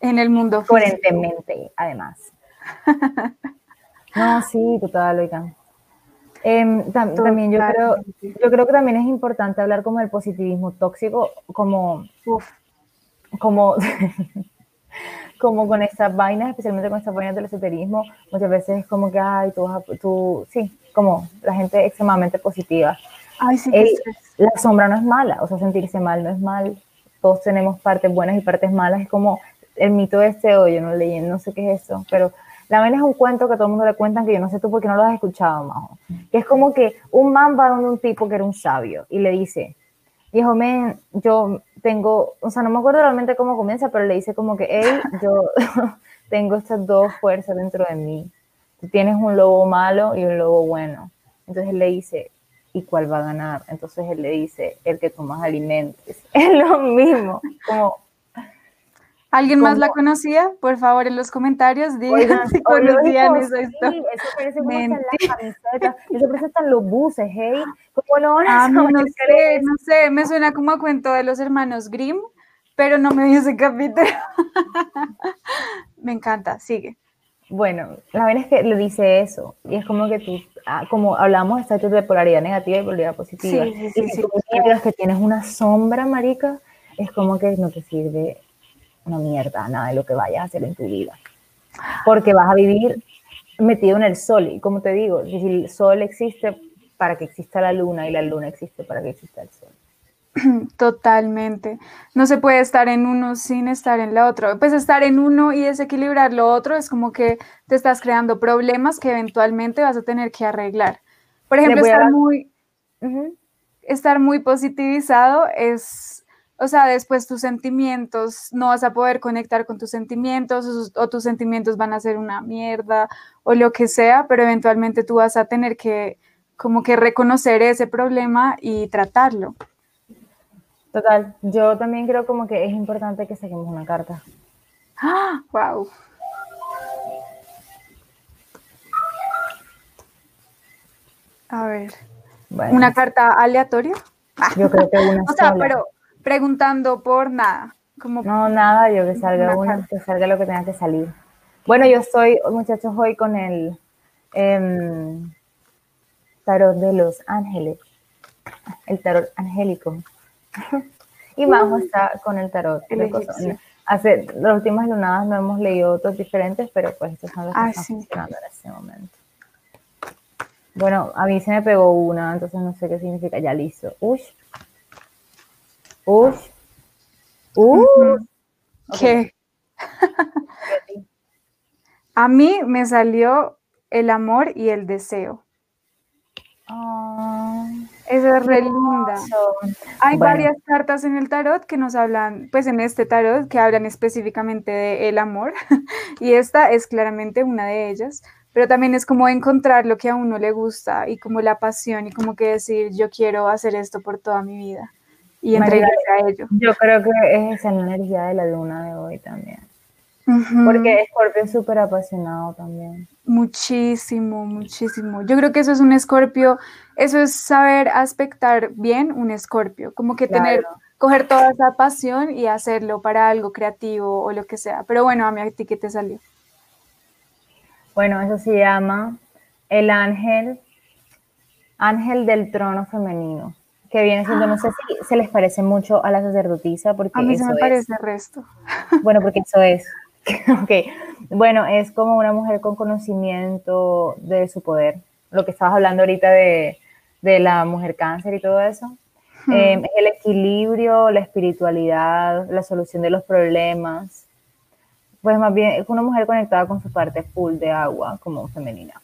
en el mundo Coherentemente, además. No, sí, total, oigan. Em, también yo creo, yo creo que también es importante hablar como del positivismo tóxico, como, como, <laughs> como con estas vainas, especialmente con estas vainas del esoterismo, muchas veces es como que, ay, tú, tú sí, como la gente extremadamente positiva. Ay, sí, la sombra no es mala, o sea, sentirse mal no es mal, todos tenemos partes buenas y partes malas, es como el mito de este, o yo no leí, no sé qué es eso, pero la vaina es un cuento que todo el mundo le cuentan que yo no sé tú porque no lo has escuchado, Majo. Que es como que un man va donde un tipo que era un sabio y le dice, hijo, men, yo tengo, o sea, no me acuerdo realmente cómo comienza, pero le dice como que, hey, yo <laughs> tengo estas dos fuerzas dentro de mí. Tú tienes un lobo malo y un lobo bueno. Entonces él le dice, ¿y cuál va a ganar? Entonces él le dice, el que tú más alimentes. <laughs> Es lo mismo, como ¿Alguien más la conocía? Por favor, en los comentarios digan <laughs> si conocían eso. eso parece como en la camiseta, eso parece hasta los buses, hey. ¿Cómo no ah, no, sé, no sé, me suena como a cuento de los hermanos Grimm, pero no me vi ese capítulo. <laughs> me encanta, sigue. Bueno, la verdad es que le dice eso, y es como que tú, ah, como hablamos de de polaridad negativa y polaridad positiva, sí, sí, sí, y si tú que tienes una sombra, marica, es como que no te sirve una mierda nada de lo que vayas a hacer en tu vida. Porque vas a vivir metido en el sol. Y como te digo, si el sol existe para que exista la luna y la luna existe para que exista el sol. <clears throat> Totalmente. No se puede estar en uno sin estar en la otra. Pues estar en uno y desequilibrar lo otro es como que te estás creando problemas que eventualmente vas a tener que arreglar. Por ejemplo, estar muy, estar muy positivizado es o sea, después tus sentimientos, no vas a poder conectar con tus sentimientos o, tus sentimientos van a ser una mierda o lo que sea, pero eventualmente tú vas a tener que como que reconocer ese problema y tratarlo. Total, yo también creo como que es importante que saquemos una carta. ¡Ah! ¡Wow! A ver. ¿Una carta aleatoria? Yo creo que una <laughs> o sea, pero preguntando por nada. Como no, nada, yo que salga uno, que salga lo que tenga que salir. Bueno, yo estoy, muchachos, hoy con el em, tarot de los ángeles, el tarot angélico. y vamos está con el tarot. De Hace las últimas lunadas no hemos leído otros diferentes, pero pues estos son los que ah, están funcionando en este momento. Bueno, a mí se me pegó una, entonces no sé qué significa. Ya listo. Uy, Uf. ¿Qué? A mí me salió el amor y el deseo. Oh, Esa es re linda. Hay varias cartas en el tarot que nos hablan, pues en este tarot, que hablan específicamente del amor. <laughs> y esta es claramente una de ellas. Pero también es como encontrar lo que a uno le gusta y como la pasión y como que decir, yo quiero hacer esto por toda mi vida y entregarse a ello. Yo creo que es esa la energía de la luna de hoy también. Porque Scorpio es súper apasionado también. Muchísimo, muchísimo. Yo creo que eso es un Escorpio, eso es saber aspectar bien un Escorpio, como que tener, coger toda esa pasión y hacerlo para algo creativo o lo que sea. Pero bueno, a mí a ti qué te salió. Bueno, eso se llama el ángel, ángel del trono femenino que viene siendo, no sé si se les parece mucho a la sacerdotisa, porque a mí se me parece el resto. <laughs> Bueno, porque eso es. <laughs> ok, bueno, es como una mujer con conocimiento de su poder. Lo que estabas hablando ahorita de, de la mujer cáncer y todo eso. Hmm. Em, el equilibrio, la espiritualidad, la solución de los problemas. Pues más bien es una mujer conectada con su parte full de agua, como femenina.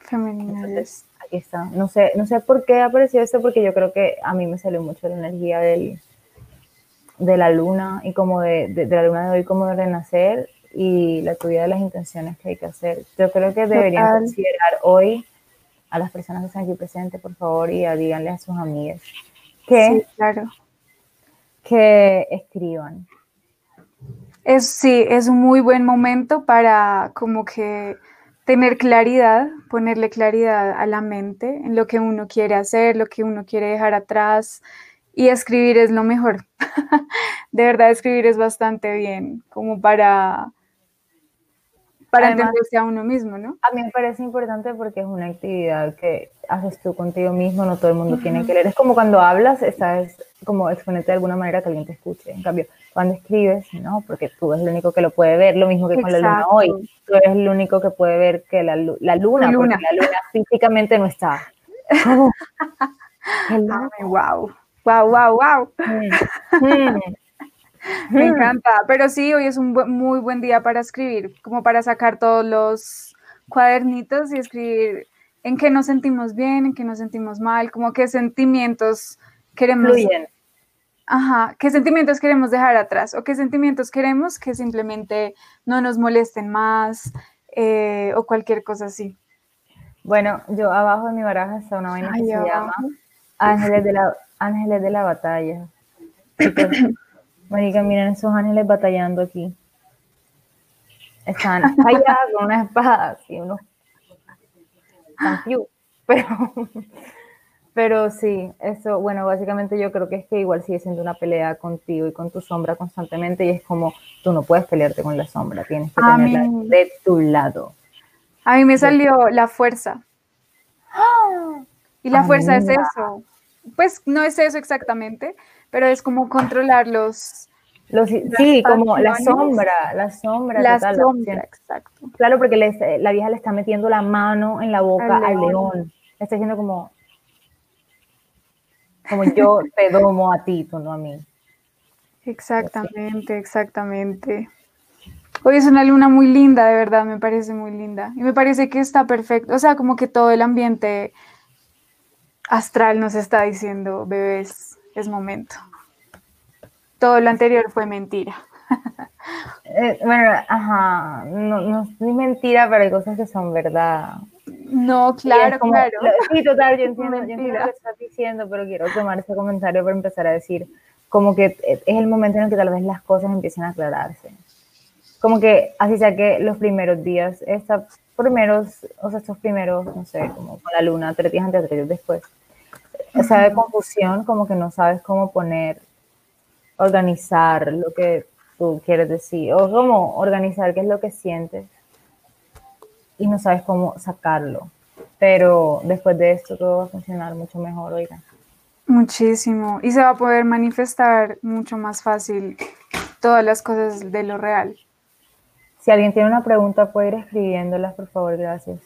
Femenina. Entonces, está. No sé, no sé por qué apareció esto, porque yo creo que a mí me salió mucho la energía del, de la luna y como de, de, la luna de hoy, como de renacer y la tuya de las intenciones que hay que hacer. Yo creo que deberían considerar hoy a las personas que están aquí presentes, por favor, y díganle a sus amigas que, claro. que escriban. Es, sí, es un muy buen momento para como que tener claridad, ponerle claridad a la mente en lo que uno quiere hacer, lo que uno quiere dejar atrás y escribir es lo mejor. <laughs> de verdad, escribir es bastante bien, como para, para entenderse a uno mismo, ¿no? A mí me parece importante porque es una actividad que haces tú contigo mismo, no todo el mundo tiene que leer. Es como cuando hablas, estás como exponente de alguna manera que alguien te escuche. En cambio, cuando escribes, no, porque tú eres el único que lo puede ver, lo mismo que con la luna hoy. Tú eres el único que puede ver que la, luna, la luna, porque la luna físicamente no está. wow, wow, wow, wow. Me <laughs> encanta, pero sí, hoy es un muy buen día para escribir, como para sacar todos los cuadernitos y escribir en qué nos sentimos bien, en qué nos sentimos mal, como qué sentimientos queremos. Ajá, qué sentimientos queremos dejar atrás o qué sentimientos queremos que simplemente no nos molesten más eh, o cualquier cosa así. Bueno, yo abajo de mi baraja está una vaina que se llama Ángeles de la, Ángeles de la Batalla. <coughs> Marica, miren esos ángeles batallando aquí. Están allá <laughs> con una espada, y unos pero, pero sí, eso, bueno, básicamente yo creo que es que igual sigue siendo una pelea contigo y con tu sombra constantemente y es como tú no puedes pelearte con la sombra, tienes que tenerla de tu lado. A mí me salió la fuerza. Y la fuerza es eso. Pues no es eso exactamente, pero es como controlar los... los sí, como la sombra, la sombra. La sombra, exacto. Claro, porque la vieja le está metiendo la mano en la boca al león. Le está diciendo como, como yo te domo a ti, tú no a mí. Exactamente, exactamente. Hoy es una luna muy linda, de verdad, me parece muy linda. Y me parece que está perfecto. O sea, como que todo el ambiente astral nos está diciendo, bebés, es momento. Todo lo anterior fue mentira. Eh, bueno, ajá, no, no es mentira, pero hay cosas que son verdad. No, claro, claro. Sí, total, yo <laughs> entiendo, yo entiendo lo que estás diciendo, pero quiero tomar ese comentario para empezar a decir, como que es el momento en el que tal vez las cosas empiecen a aclararse como que así sea que los primeros días, estos primeros, o sea, estos primeros, no sé, como con la luna, tres días antes, tres días después, esa de confusión, como que no sabes cómo poner, organizar lo que tú quieres decir, o cómo organizar qué es lo que sientes y no sabes cómo sacarlo. Pero después de esto todo va a funcionar mucho mejor, oigan. Muchísimo. Y se va a poder manifestar mucho más fácil todas las cosas de lo real. Si alguien tiene una pregunta, puede ir escribiéndolas, por favor, gracias.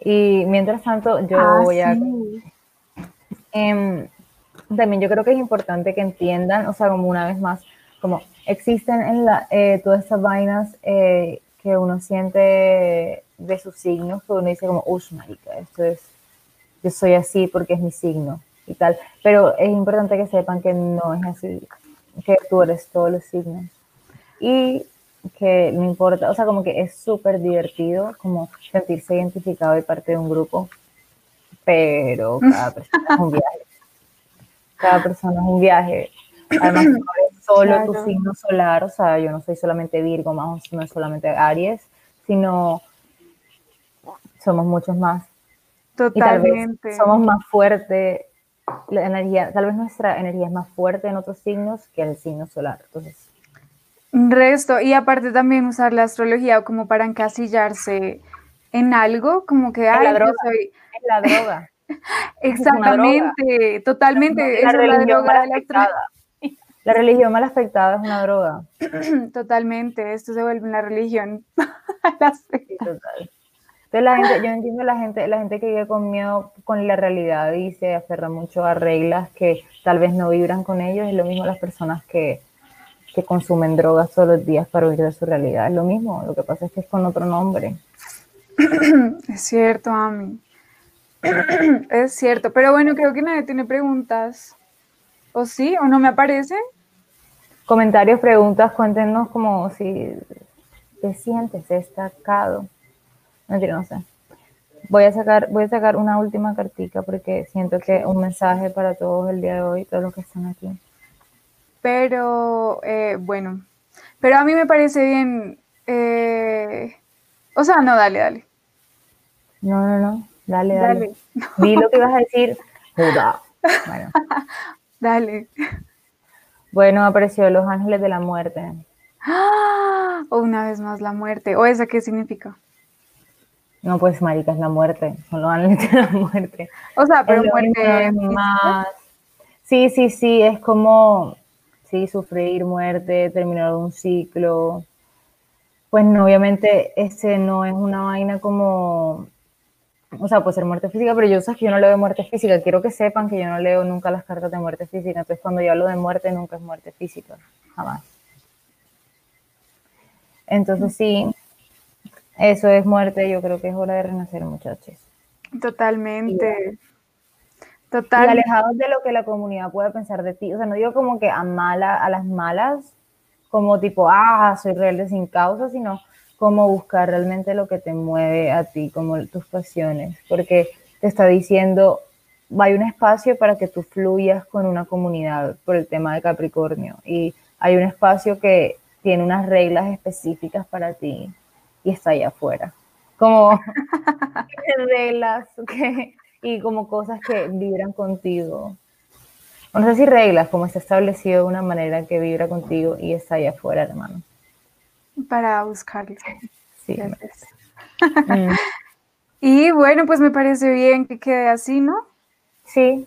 Y mientras tanto, yo ah, voy a... Em, también yo creo que es importante que entiendan, o sea, como una vez más, como existen en la, eh, todas estas vainas eh, que uno siente de sus signos, que uno dice como, uff, marica, esto es, yo soy así porque es mi signo y tal. Pero es importante que sepan que no es así, que tú eres todos los signos. Y que no importa, o sea, como que es súper divertido como sentirse identificado y parte de un grupo, pero cada <laughs> persona es un viaje. Cada persona es un viaje. Además, no es solo tu signo solar, o sea, yo no soy solamente Virgo, más no es solamente Aries, sino somos muchos más. Totalmente. somos más fuertes, la energía, tal vez nuestra energía es más fuerte en otros signos que el signo solar. Entonces, Resto, y aparte también usar la astrología como para encasillarse en algo, como que la droga. Soy... La droga. <laughs> Exactamente, totalmente. La, religión mal afectada. <laughs> La religión mal afectada es una droga. <clears throat> Totalmente, esto se vuelve una religión. <laughs> Entonces la gente, yo entiendo la gente, la gente que vive con miedo con la realidad y se aferra mucho a reglas que tal vez no vibran con ellos, es lo mismo las personas que que consumen drogas todos los días para huir de su realidad. Es lo mismo, lo que pasa es que es con otro nombre. <clears throat> Es cierto, Ami. <clears throat> es cierto, pero bueno, creo que nadie tiene preguntas. ¿O sí? ¿O no me aparecen? Comentarios, preguntas, cuéntenos como si te sientes destacado. Mentira, no sé. Voy a sacar, voy a sacar una última cartica porque siento que un mensaje para todos el día de hoy, todos los que están aquí. Pero eh, bueno, pero a mí me parece bien. Eh, o sea, no, dale, dale. No, no, no, dale, dale. Vi lo que ibas a decir. Bueno. <laughs> dale. Bueno, apareció Los Ángeles de la Muerte. ¡Ah! <gasps> O una vez más la muerte. ¿O esa qué significa? No, pues marica, es la muerte. Solo dan la muerte. O sea, pero muerte más. Sí, sí, sí, es como, sí, sufrir muerte, terminar un ciclo. Pues no, obviamente ese no es una vaina como, o sea, puede ser muerte física, pero yo sé que yo no leo de muerte física. Quiero que sepan que yo no leo nunca las cartas de muerte física. Entonces, cuando yo hablo de muerte, nunca es muerte física, jamás. Entonces, sí, eso es muerte. Yo creo que es hora de renacer, muchachos. Totalmente. Total. Y alejados de lo que la comunidad pueda pensar de ti. O sea, no digo como que a mala, a las malas, como tipo, ah, soy rebelde sin causa, sino como buscar realmente lo que te mueve a ti, como tus pasiones. Porque te está diciendo, hay un espacio para que tú fluyas con una comunidad por el tema de Capricornio. Y hay un espacio que tiene unas reglas específicas para ti y está allá afuera. Como <laughs> reglas y como cosas que vibran contigo. No sé si reglas, como está establecido de una manera que vibra contigo y está allá afuera, hermano. Para buscarlo. Sí. Mm. <laughs> y bueno, pues me parece bien que quede así, ¿no? Sí.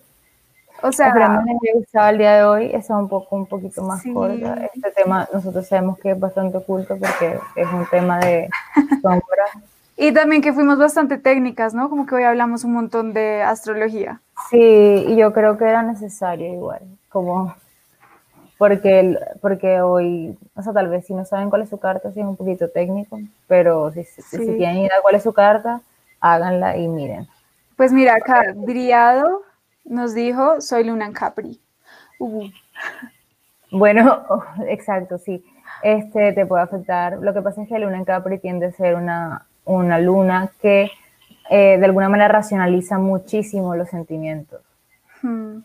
O sea, Esperemos que gustado el día de hoy, es un poco un poquito más corta. Este tema nosotros sabemos que es bastante oculto porque es un tema de <laughs> sombra y también que fuimos bastante técnicas, ¿no? Como que hoy hablamos un montón de astrología. Sí, y yo creo que era necesario igual, como porque, porque hoy, o sea, tal vez si no saben cuál es su carta, sí es un poquito técnico, pero si, si tienen idea cuál es su carta, háganla y miren. Pues mira, acá Driado nos dijo, soy Luna en Capri. Uh. Bueno, <laughs> exacto, sí. Este te puede afectar. Lo que pasa es que Luna en Capri tiende a ser una una luna que eh, de alguna manera racionaliza muchísimo los sentimientos. Hmm.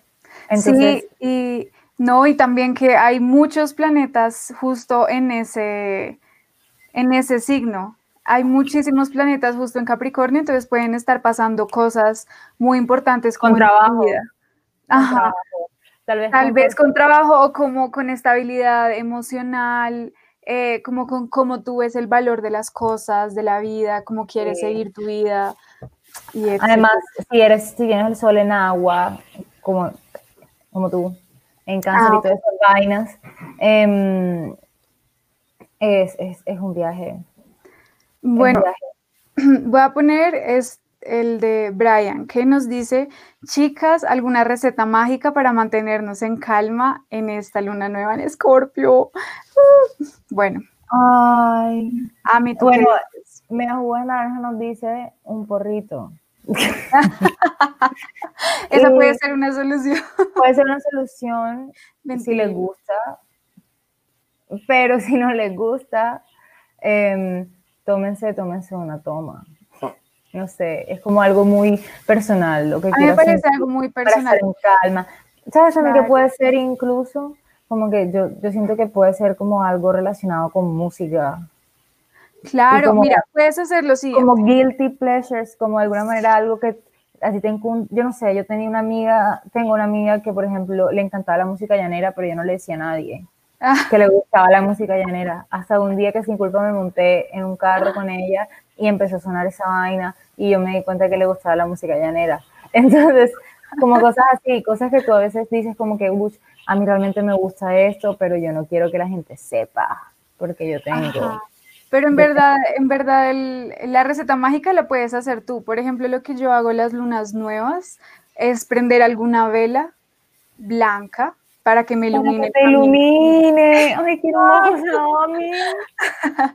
sí, y no, y también que hay muchos planetas justo en ese, en ese signo. Hay muchísimos planetas justo en Capricornio, entonces pueden estar pasando cosas muy importantes con trabajo. Ajá. Tal vez, Tal vez con trabajo o como con estabilidad emocional, eh, como con cómo tú ves el valor de las cosas, de la vida, cómo quieres seguir tu vida. Y Además, si eres, si tienes el sol en agua, como, como tú, en cáncer y ah, todas esas vainas, em, es, es, es, un viaje. Bueno, <clears throat> voy a poner es el de Brian, que nos dice, chicas, ¿alguna receta mágica para mantenernos en calma en esta luna nueva en Escorpio? <laughs> bueno. Ay. A mí Bueno, Mira, Juan Naranja nos dice un porrito. <laughs> Esa puede ser una solución. Puede ser una solución <laughs> si les gusta, pero si no les gusta, em, tómense, tómense una toma. No sé, es como algo muy personal. Lo que a mí me parece algo muy personal. en calma. ¿Sabes a mí que puede ser incluso? Como que yo, yo siento que puede ser como algo relacionado con música. Claro, mira, puedes hacerlo sí. Como guilty pleasures, como de alguna manera algo que así tengo yo no sé, yo tenía una amiga, tengo una amiga que por ejemplo le encantaba la música llanera, pero yo no le decía a nadie ah. que le gustaba la música llanera. Hasta un día que sin culpa me monté en un carro con ella y empezó a sonar esa vaina y yo me di cuenta que le gustaba la música llanera. <laughs> Entonces, como cosas así, cosas que tú a veces dices como que, a mí realmente me gusta esto, pero yo no quiero que la gente sepa, porque yo tengo... Pero en verdad, en verdad, la receta mágica la puedes hacer tú. Por ejemplo, lo que yo hago las lunas nuevas es prender alguna vela blanca para que me ilumine. Para que te ilumine. <laughs> Ay, qué <laughs>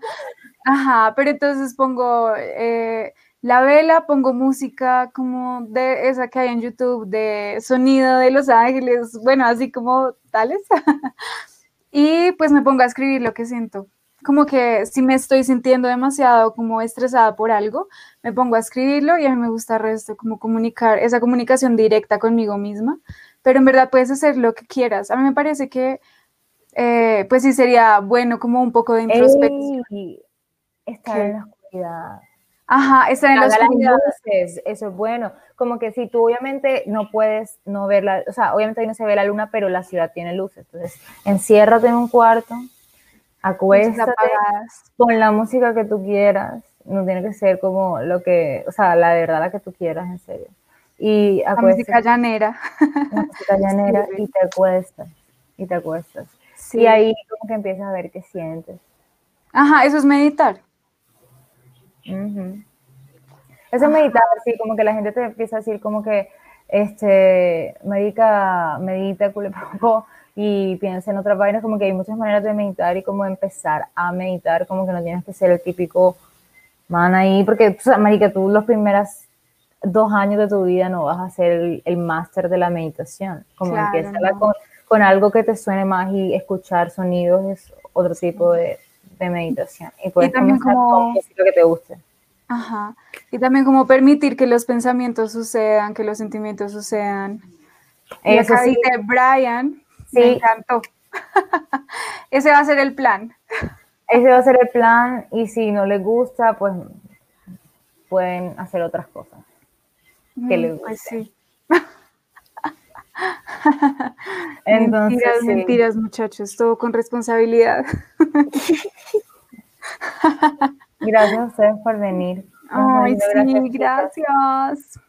Ajá, pero entonces pongo eh, la vela, pongo música como de esa que hay en YouTube, de sonido de Los Ángeles, bueno, así como tales. <laughs> y pues me pongo a escribir lo que siento. Como que si me estoy sintiendo demasiado como estresada por algo, me pongo a escribirlo y a mí me gusta resto, como comunicar, esa comunicación directa conmigo misma. Pero en verdad puedes hacer lo que quieras. A mí me parece que, eh, pues sí sería bueno como un poco de introspección. estar en la oscuridad Ajá, estar en las luces, eso es bueno. Como que si tú obviamente no puedes no ver o sea, obviamente ahí no se ve la luna, pero la ciudad tiene luces. Entonces, enciérrate en un cuarto, Acuéstate con la música que tú quieras, no tiene que ser como lo que, o sea, la de verdad la que tú quieras, en serio. Y la música llanera. La música llanera <laughs> y te acuestas, y te acuestas. Y ahí como que empiezas a ver qué sientes. Ajá, eso es meditar. Eso es meditar, sí, como que la gente te empieza a decir como que, este, medita, medita, poco y piensa en otras vainas, como que hay muchas maneras de meditar y como empezar a meditar, como que no tienes que ser el típico man ahí, porque, o sea, marica, tú los primeros dos años de tu vida no vas a ser el, máster de la meditación, como empieza con, algo que te suene más y escuchar sonidos es otro tipo de, meditación. Y puedes también como que te guste. Ajá. Y también como permitir que los pensamientos sucedan, que los sentimientos sucedan. Eso sí. de Brian, me encantó. <laughs> Ese va a ser el plan. Ese va a ser el plan y si no les gusta, pues pueden hacer otras cosas que les gusten. Pues sí. <laughs> Entonces, mentiras, mentiras, muchachos, todo con responsabilidad. <laughs> Gracias a ustedes por venir. Ay, sí, gracias.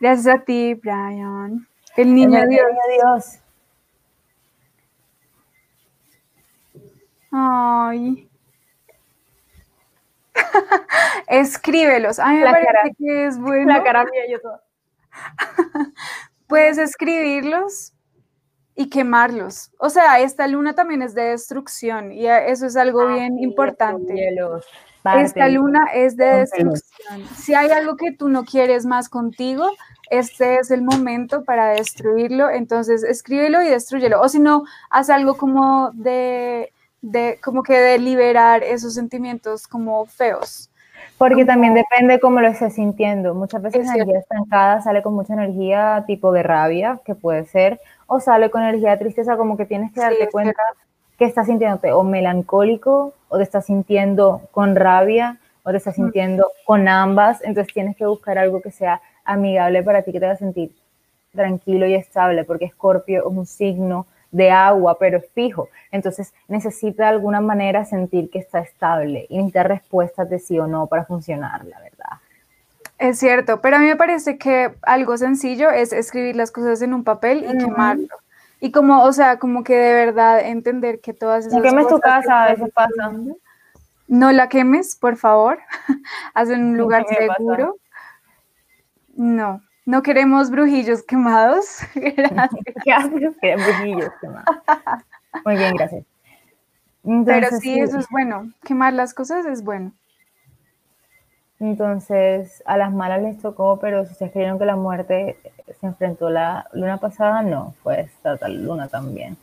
Gracias a ti, Brian. El niño de Dios. Ay. <laughs> Escríbelos. A mí me parece que es bueno. La cara mía, yo toda. <laughs> Puedes escribirlos y quemarlos. O sea, esta luna también es de destrucción y eso es algo ah, bien importante. Esta luna es de destrucción. Si hay algo que tú no quieres más contigo, este es el momento para destruirlo. Entonces, escríbelo y destruyelo. O si no, haz algo como de de como que de liberar esos sentimientos como feos. Porque también depende cómo lo estés sintiendo. Muchas veces la energía estancada sale con mucha energía tipo de rabia, que puede ser, o sale con energía de tristeza, como que tienes que darte cuenta que estás sintiéndote o melancólico, o te estás sintiendo con rabia, o te estás sintiendo con ambas. Entonces tienes que buscar algo que sea amigable para ti, que te haga sentir tranquilo y estable, porque Escorpio es un signo de agua, pero es fijo. Entonces necesita de alguna manera sentir que está estable y necesita respuestas de sí o no para funcionar, la verdad. Es cierto, pero a mí me parece que algo sencillo es escribir las cosas en un papel y quemarlo. Y como, o sea, como que de verdad entender que todas esas no quemes tu casa, a veces pasa. No la quemes, por favor. <laughs> Haz en un lugar seguro. No, no queremos brujillos quemados. <laughs> Gracias. <laughs> queremos brujillos quemados. Muy bien, gracias. Pero sí, eso es bueno. Quemar las cosas es bueno. Entonces, a las malas les tocó, pero si ustedes creyeron que la muerte se enfrentó la luna pasada, no, fue esta tal luna también.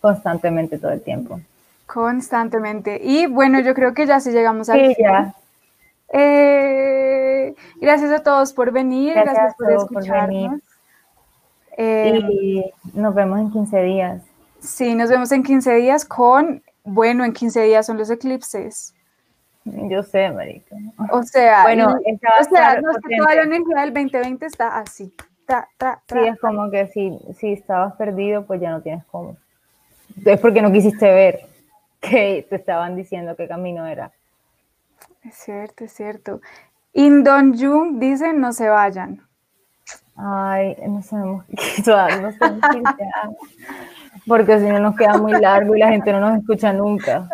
Constantemente todo el tiempo. Constantemente. Y bueno, yo creo que ya si llegamos a... Sí, ya. Eh, gracias a todos por venir, gracias, por escucharnos. Eh, y nos vemos en 15 días. Sí, nos vemos en 15 días con, bueno, en 15 días son los eclipses. Yo sé, marica. O sea, bueno, o sea, no, toda la energía del 2020 está así. sí, es como que si, si estabas perdido, pues ya no tienes cómo. Es porque no quisiste ver que te estaban diciendo qué camino era. Es cierto, es cierto. Indon Jung dice no se vayan. Ay, no sabemos <laughs> qué no sabemos porque si no nos queda muy largo y la gente no nos escucha nunca.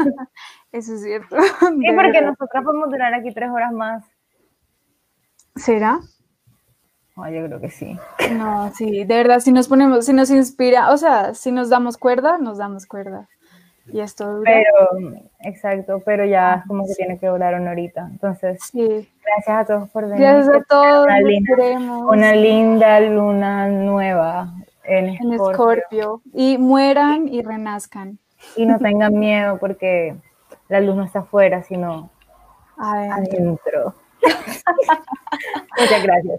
<laughs> Eso es cierto. <laughs> Sí, porque nosotras podemos durar aquí tres horas más. ¿Será? yo creo que sí. No, sí, de verdad, si nos ponemos, si nos inspira, o sea, si nos damos cuerda, nos damos cuerda. Y esto dura. Pero, exacto, pero ya como que tiene que durar una horita. Entonces, sí. gracias a todos por venir. Gracias a todos. Una linda, luna nueva en Escorpio. Y mueran y renazcan. Y no tengan miedo porque la luz no está afuera, sino adentro. <laughs> Muchas gracias.